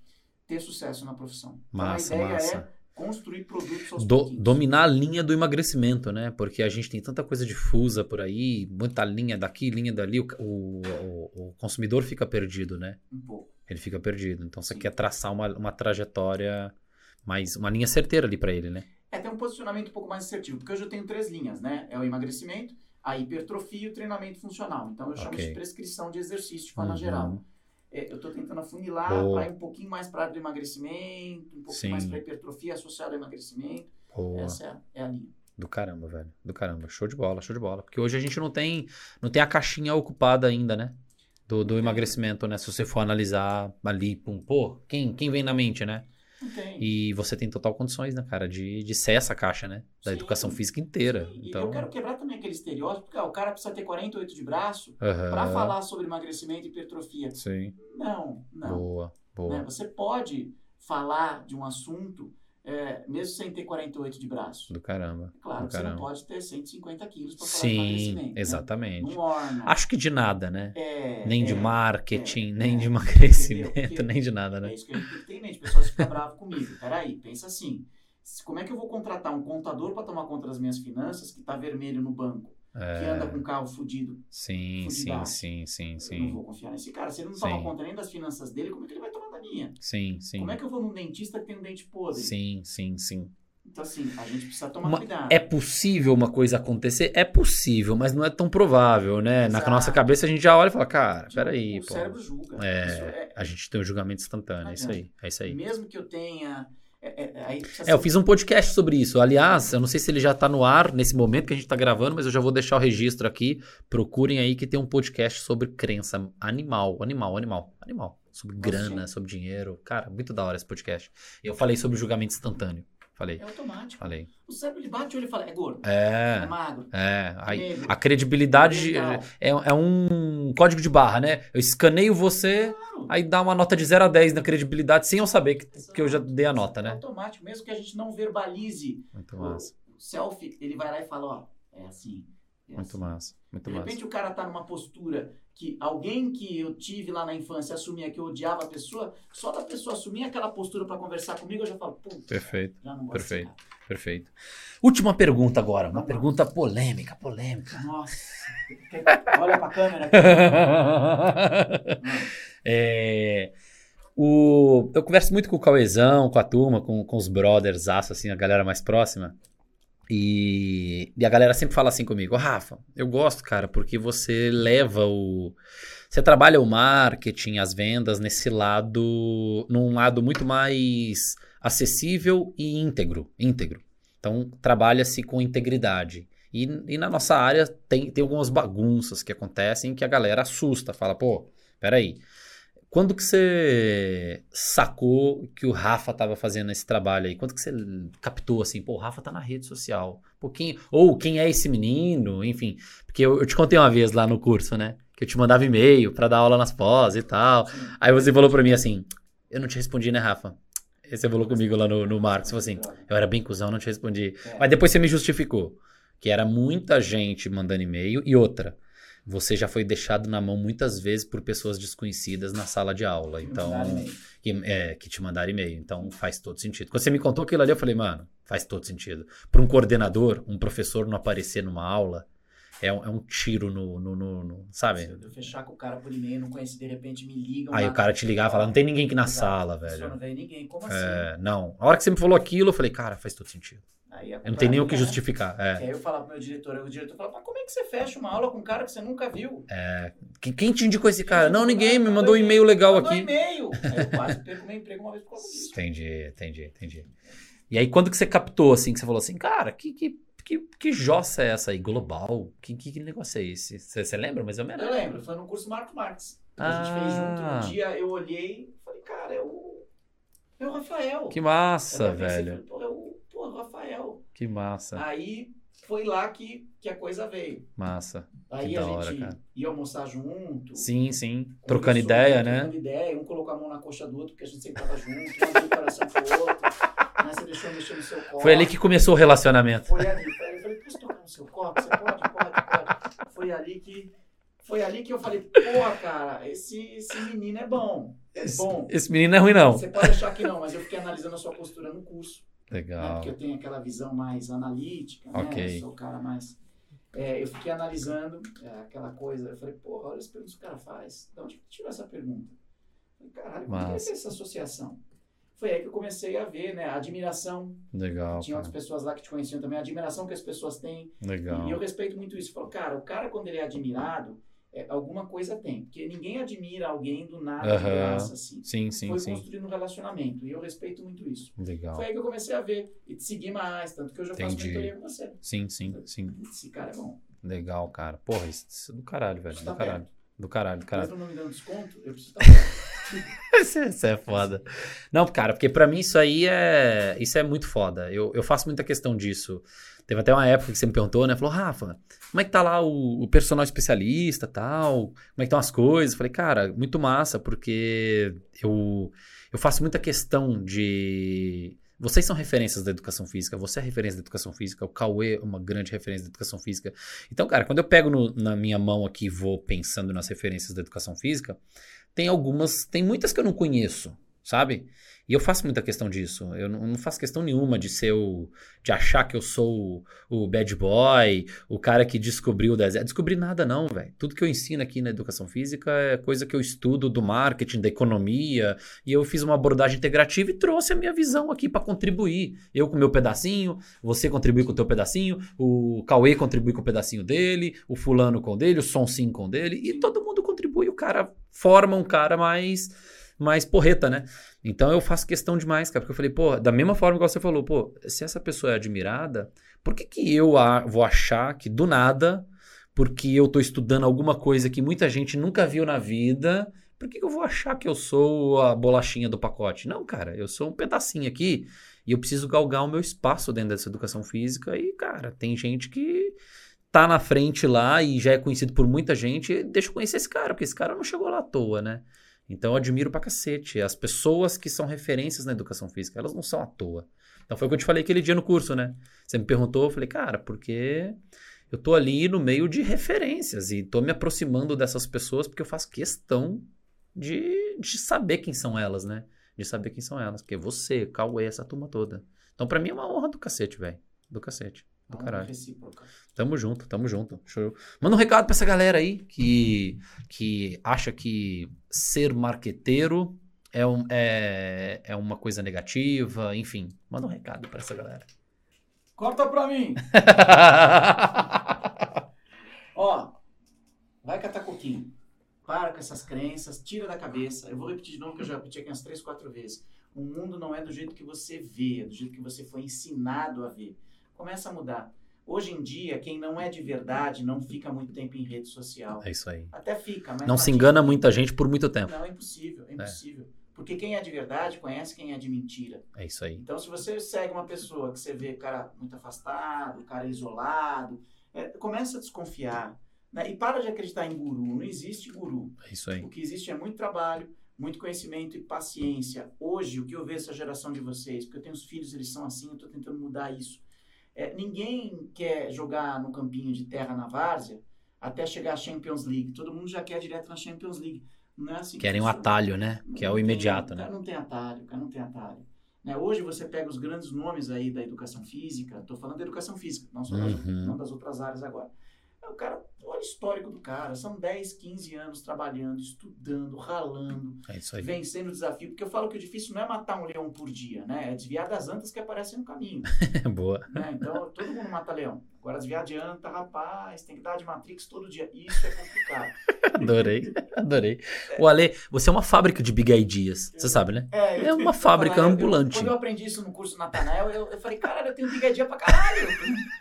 ter sucesso na profissão. Massa, então, a ideia massa. é construir produtos aos Do, dominar a linha do emagrecimento, né? Porque a gente tem tanta coisa difusa por aí, muita linha daqui, linha dali, o, o, o consumidor fica perdido, né? Um pouco. Ele fica perdido. Então você Sim. quer traçar uma, uma trajetória mais, uma linha certeira ali para ele, né? É, tem um posicionamento um pouco mais assertivo, porque hoje eu tenho três linhas, né? É o emagrecimento, a hipertrofia e o treinamento funcional. Então eu chamo okay. de prescrição de exercício de forma uhum. geral. É, eu estou tentando afunilar para ir um pouquinho mais para a área do emagrecimento, um pouquinho Sim. mais para hipertrofia associada ao emagrecimento. Boa. Essa é, é a linha. Do caramba, velho. Do caramba. Show de bola, show de bola. Porque hoje a gente não tem, não tem a caixinha ocupada ainda, né? Do, do emagrecimento, né? Se você for analisar ali, pum, pô, quem, quem vem na mente, né? E você tem total condições, né, cara, de, de ser essa caixa, né? Da Sim. educação física inteira. Sim. Então... eu quero quebrar também aquele estereótipo, porque ah, o cara precisa ter 48 de braço uhum. para falar sobre emagrecimento e hipertrofia. Sim. Não, não. Boa, boa. Né? Você pode falar de um assunto é, mesmo sem ter 48 de braço. Do caramba. Claro, do você caramba. não pode ter 150 quilos para falar Sim. Né? exatamente. Né? Orna. Acho que de nada, né? É, nem é, de marketing, é, nem de emagrecimento, nem de nada, né? É isso que a gente tem que ter em mente. O pessoal fica bravo comigo. Peraí, pensa assim. Como é que eu vou contratar um contador para tomar conta das minhas finanças que está vermelho no banco? É... Que anda com carro fudido. Sim, sim, sim, sim, sim. Eu não vou confiar nesse cara. Se ele não toma conta nem das finanças dele, como é que ele vai tomar da minha? Sim, sim. Como é que eu vou num dentista que tem um dente podre? Sim, sim, sim. Então, assim, a gente precisa tomar uma, cuidado. É possível uma coisa acontecer? É possível, mas não é tão provável, né? Exato. Na nossa cabeça a gente já olha e fala, cara, peraí. O pô. cérebro julga. É, é, a gente tem um julgamento instantâneo, é isso aí, é isso aí. Mesmo que eu tenha... É, é, é, eu fiz um podcast sobre isso. Aliás, eu não sei se ele já está no ar nesse momento que a gente está gravando, mas eu já vou deixar o registro aqui. Procurem aí que tem um podcast sobre crença animal, animal, animal, animal. Sobre grana, sobre dinheiro. Cara, muito da hora esse podcast. Eu falei sobre julgamento instantâneo. Falei. É automático. Falei. O cérebro ele bate o olho e fala, é gordo. É. É magro. É. é Aí, a credibilidade é, é, um código de barra, né? Eu escaneio você, claro. aí dá uma nota de 0 a 10 na credibilidade, sem eu saber que, que eu já dei a nota, né? É automático, mesmo que a gente não verbalize. Muito massa. O selfie, ele vai lá e fala, ó, é assim. É muito assim. massa. Muito de repente massa. o cara tá numa postura que alguém que eu tive lá na infância assumia que eu odiava a pessoa, só da pessoa assumir aquela postura para conversar comigo, eu já falo, pô, perfeito, já não gosto perfeito, perfeito. Última pergunta agora, uma pergunta polêmica, polêmica. Nossa, olha pra câmera. *laughs* é, o, eu converso muito com o Cauezão, com a turma, com, com os brothers, assim, a galera mais próxima. E, e, a galera sempre fala assim comigo, Rafa, eu gosto, cara, porque você leva o. Você trabalha o marketing, as vendas nesse lado, num lado muito mais acessível e íntegro. íntegro. Então, trabalha-se com integridade. E, e, na nossa área tem, tem algumas bagunças que acontecem que a galera assusta, fala, pô, peraí. Quando que você sacou que o Rafa estava fazendo esse trabalho aí? Quando que você captou assim, pô, o Rafa tá na rede social? Pô, quem, ou quem é esse menino? Enfim, porque eu, eu te contei uma vez lá no curso, né? Que eu te mandava e-mail para dar aula nas pós e tal. Sim. Aí você falou para mim assim, eu não te respondi, né, Rafa? Você falou comigo lá no, no Marcos, falou assim, eu era bem cuzão, não te respondi. É. Mas depois você me justificou, que era muita gente mandando e-mail e outra você já foi deixado na mão muitas vezes por pessoas desconhecidas na sala de aula. Então, que, é, que te mandaram e-mail. Então, faz todo sentido. Quando você me contou aquilo ali, eu falei, mano, faz todo sentido. Para um coordenador, um professor não aparecer numa aula, é um, é um tiro no, no, no, no, Sabe? Se eu fechar com o cara por e-mail, não conhece, de repente me ligam. Aí o cara te ligar e falar, não tem ninguém aqui na Exato. sala, velho. Só não veio ninguém, como é, assim? Não. A hora que você me falou aquilo, eu falei, cara, faz todo sentido. Eu não tenho nem o que justificar. É. Aí eu falava pro meu diretor, o diretor falava, mas como é que você fecha uma aula com um cara que você nunca viu? É. Quem te indicou esse cara? Não, ninguém, me mandou um e-mail legal mandou aqui. e-mail. Aí eu quase perco meu emprego uma vez por causa disso. Entendi, entendi, entendi. E aí, quando que você captou, assim, que você falou assim, cara, que, que, que, que jossa é essa aí? Global? Que, que, que negócio é esse? Você, lembra mais ou menos? Eu lembro, foi no curso Marco Marx. A gente Ah. fez junto. Um dia eu olhei e falei, cara, é o. É o Rafael. Que massa, Eu pensei, velho. falei, Pô, é o, pô, é o Rafael. Que massa. Aí foi lá que, que a coisa veio. Massa. Aí que a da hora, gente cara. ia almoçar junto. Sim, sim. Trocando ideia, trocando né? ideia. Um colocou a mão na coxa do outro, porque a gente sempre tava junto, um coração pro outro. Né? Você deixou mexer no seu copo. Foi ali que começou o relacionamento. Foi ali. Eu falei, posso tocar no seu copo? Você pode? Pode, pode. Foi ali que... Foi ali que eu falei, pô, cara, esse, esse menino é bom. É Esse, bom. esse menino é ruim, não. Você pode achar que não, mas eu fiquei analisando a sua postura no curso. né? Legal. Porque eu tenho aquela visão mais analítica, né? Ok. Eu sou o cara mais. É, eu fiquei analisando é, aquela coisa. Eu falei, porra, olha as perguntas que o cara faz. De onde que tirou essa pergunta? Caralho, como é essa associação? Foi aí que eu comecei a ver, né? A admiração. Legal, Tinha outras pessoas lá que te conheciam também, a admiração que as pessoas têm. Legal. E eu respeito muito isso. Falo, cara, o cara, quando ele é admirado, é, alguma coisa tem. Porque ninguém admira alguém do nada de Aham. graça, assim. Sim, sim, Foi sim. construído um relacionamento. E eu respeito muito isso. Legal. Foi aí que eu comecei a ver e te seguir mais, tanto que hoje eu faço Entendi. mentoria com você. Sim, sim, sim. Esse cara é bom. Legal, cara. Porra, isso, isso é do caralho, velho. Do tá caralho. Do caralho, do Mas caralho. não me dando desconto, eu preciso estar perto. *laughs* Isso é- isso é foda. Não, cara, porque pra mim isso aí é. Isso é muito foda. Eu, eu faço muita questão disso. Teve até uma época que você me perguntou, né? Falou, Rafa, como é que tá lá o, o personal especialista tal? Como é que estão as coisas? Eu Falei, cara, muito massa, porque eu, eu faço muita questão de. Vocês são referências da educação física, você é referência da educação física, o Cauê é uma grande referência da educação física. Então, cara, quando eu pego no- na minha mão aqui e vou pensando nas referências da educação física, tem algumas, tem muitas que eu não conheço, sabe? E eu faço muita questão disso. Eu não, não faço questão nenhuma de ser o. de achar que eu sou o, o bad boy, o cara que descobriu o deserto. Descobri nada, não, velho. Tudo que eu ensino aqui na educação física é coisa que eu estudo do marketing, da economia. E eu fiz uma abordagem integrativa e trouxe a minha visão aqui para contribuir. Eu com o meu pedacinho, você contribui com o teu pedacinho, o Cauê contribui com o pedacinho dele, o fulano com o dele, o Sonsim com o dele. E todo mundo contribui. O cara forma um cara mais mais porreta, né? Então eu faço questão demais, cara, porque eu falei, pô, da mesma forma que você falou, pô, se essa pessoa é admirada, por que que eu a- vou achar que do nada, porque eu tô estudando alguma coisa que muita gente nunca viu na vida, por que que eu vou achar que eu sou a bolachinha do pacote? Não, cara, eu sou um pedacinho aqui e eu preciso galgar o meu espaço dentro dessa educação física e, cara, tem gente que tá na frente lá e já é conhecido por muita gente, deixa eu conhecer esse cara, porque esse cara não chegou lá à toa, né? Então eu admiro pra cacete. As pessoas que são referências na educação física, elas não são à toa. Então foi o que eu te falei aquele dia no curso, né? Você me perguntou, eu falei, cara, porque eu tô ali no meio de referências e tô me aproximando dessas pessoas porque eu faço questão de, de saber quem são elas, né? De saber quem são elas. Porque você, Cauê, essa turma toda. Então pra mim é uma honra do cacete, velho. Do cacete. Do Honra caralho. recíproca. Tamo junto, tamo junto. Show. Manda um recado pra essa galera aí que, que acha que ser marqueteiro é, um, é, é uma coisa negativa, enfim. Manda um recado pra essa galera. Corta pra mim! *laughs* Ó, vai catar coquinho. Para com essas crenças, tira da cabeça. Eu vou repetir de novo, que eu já repeti aqui umas três, quatro vezes. O mundo não é do jeito que você vê, é do jeito que você foi ensinado a ver. Começa a mudar. Hoje em dia, quem não é de verdade não fica muito tempo em rede social. é isso aí. Até fica, mas Não se engana muita gente por muito tempo. Não, é impossível, é impossível. Porque quem é de verdade conhece quem é de mentira. É isso aí. Então, se você segue uma pessoa que você vê cara muito afastado, cara isolado, é, começa a desconfiar. Né? E para de acreditar em guru. Não existe guru. É isso aí. O que existe é muito trabalho, muito conhecimento e paciência. Hoje, o que eu vejo essa geração de vocês, porque eu tenho os filhos, eles são assim, eu estou tentando mudar isso. É, ninguém quer jogar no campinho de terra na várzea até chegar à Champions League. Todo mundo já quer direto na Champions League. Não é assim que Querem um funciona. atalho, né? Que é Não o tem- imediato, cara, né? não tem atalho, cara, não tem atalho. Né? Hoje você pega os grandes nomes aí da educação física, estou falando da educação física, não só das, Uhum. não das outras áreas agora. É, o cara, olha o histórico do cara, são 10, 15 anos trabalhando, estudando, ralando, É isso aí. vencendo o desafio, porque eu falo que o difícil não é matar um leão por dia, né? É desviar das antas que aparecem no caminho. *laughs* Boa. né? Então, todo mundo mata leão. Agora, desviar de anta, rapaz, tem que dar de Matrix todo dia. Isso é complicado. *laughs* Adorei. Adorei. O Ale, você é uma fábrica de big ideas. Você sabe, né? É, eu- É uma eu fábrica eu- ambulante. quando eu aprendi isso no curso Natanael, eu, eu falei, caralho, eu tenho bigadia pra caralho. *laughs*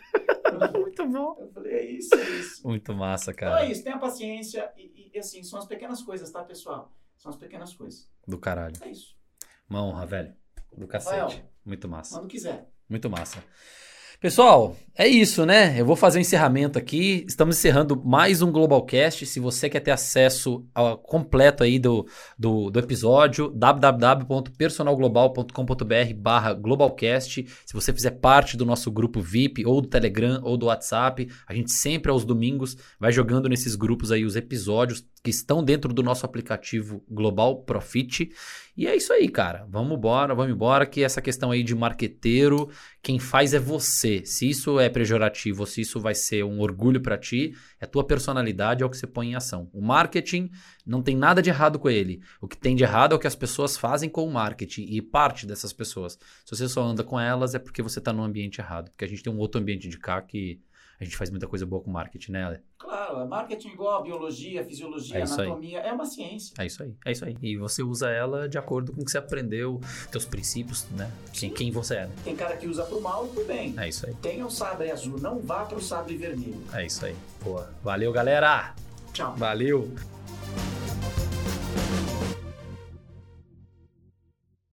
*laughs* Muito bom. Eu falei, é isso, é isso. Muito massa, Então cara. é isso, tenha paciência e, e, assim, são as pequenas coisas, tá, pessoal? São as pequenas coisas. Do caralho. É isso. Uma honra, velho. Do cacete. Rafael. Muito massa. Quando quiser. Muito massa. Pessoal, é isso, né? Eu vou fazer o um encerramento aqui. Estamos encerrando mais um Globalcast. Se você quer ter acesso ao completo aí do, do, do episódio, www.personalglobal.com.br barra Globalcast. Se você fizer parte do nosso grupo VIP, ou do Telegram, ou do WhatsApp, a gente sempre aos domingos vai jogando nesses grupos aí os episódios que estão dentro do nosso aplicativo Global Profit. E é isso aí, cara. Vamos embora, vamos embora, que essa questão aí de marqueteiro, quem faz é você. Se isso é pejorativo, se isso vai ser um orgulho para ti, é tua personalidade, é o que você põe em ação. O marketing não tem nada de errado com ele. O que tem de errado é o que as pessoas fazem com o marketing e parte dessas pessoas. Se você só anda com elas, é porque você está no ambiente errado. Porque a gente tem um outro ambiente de cá que a gente faz muita coisa boa com marketing, né, Ale? Claro, marketing igual a biologia, fisiologia, é anatomia, aí. é uma ciência. É isso aí, é isso aí. E você usa ela de acordo com o que você aprendeu, teus princípios, né? Quem, quem você é. Né? Tem cara que usa pro mal e pro bem. É isso aí. Tenha o sabre azul, não vá pro sabre vermelho. É isso aí. Boa. Valeu, galera! Tchau. Valeu!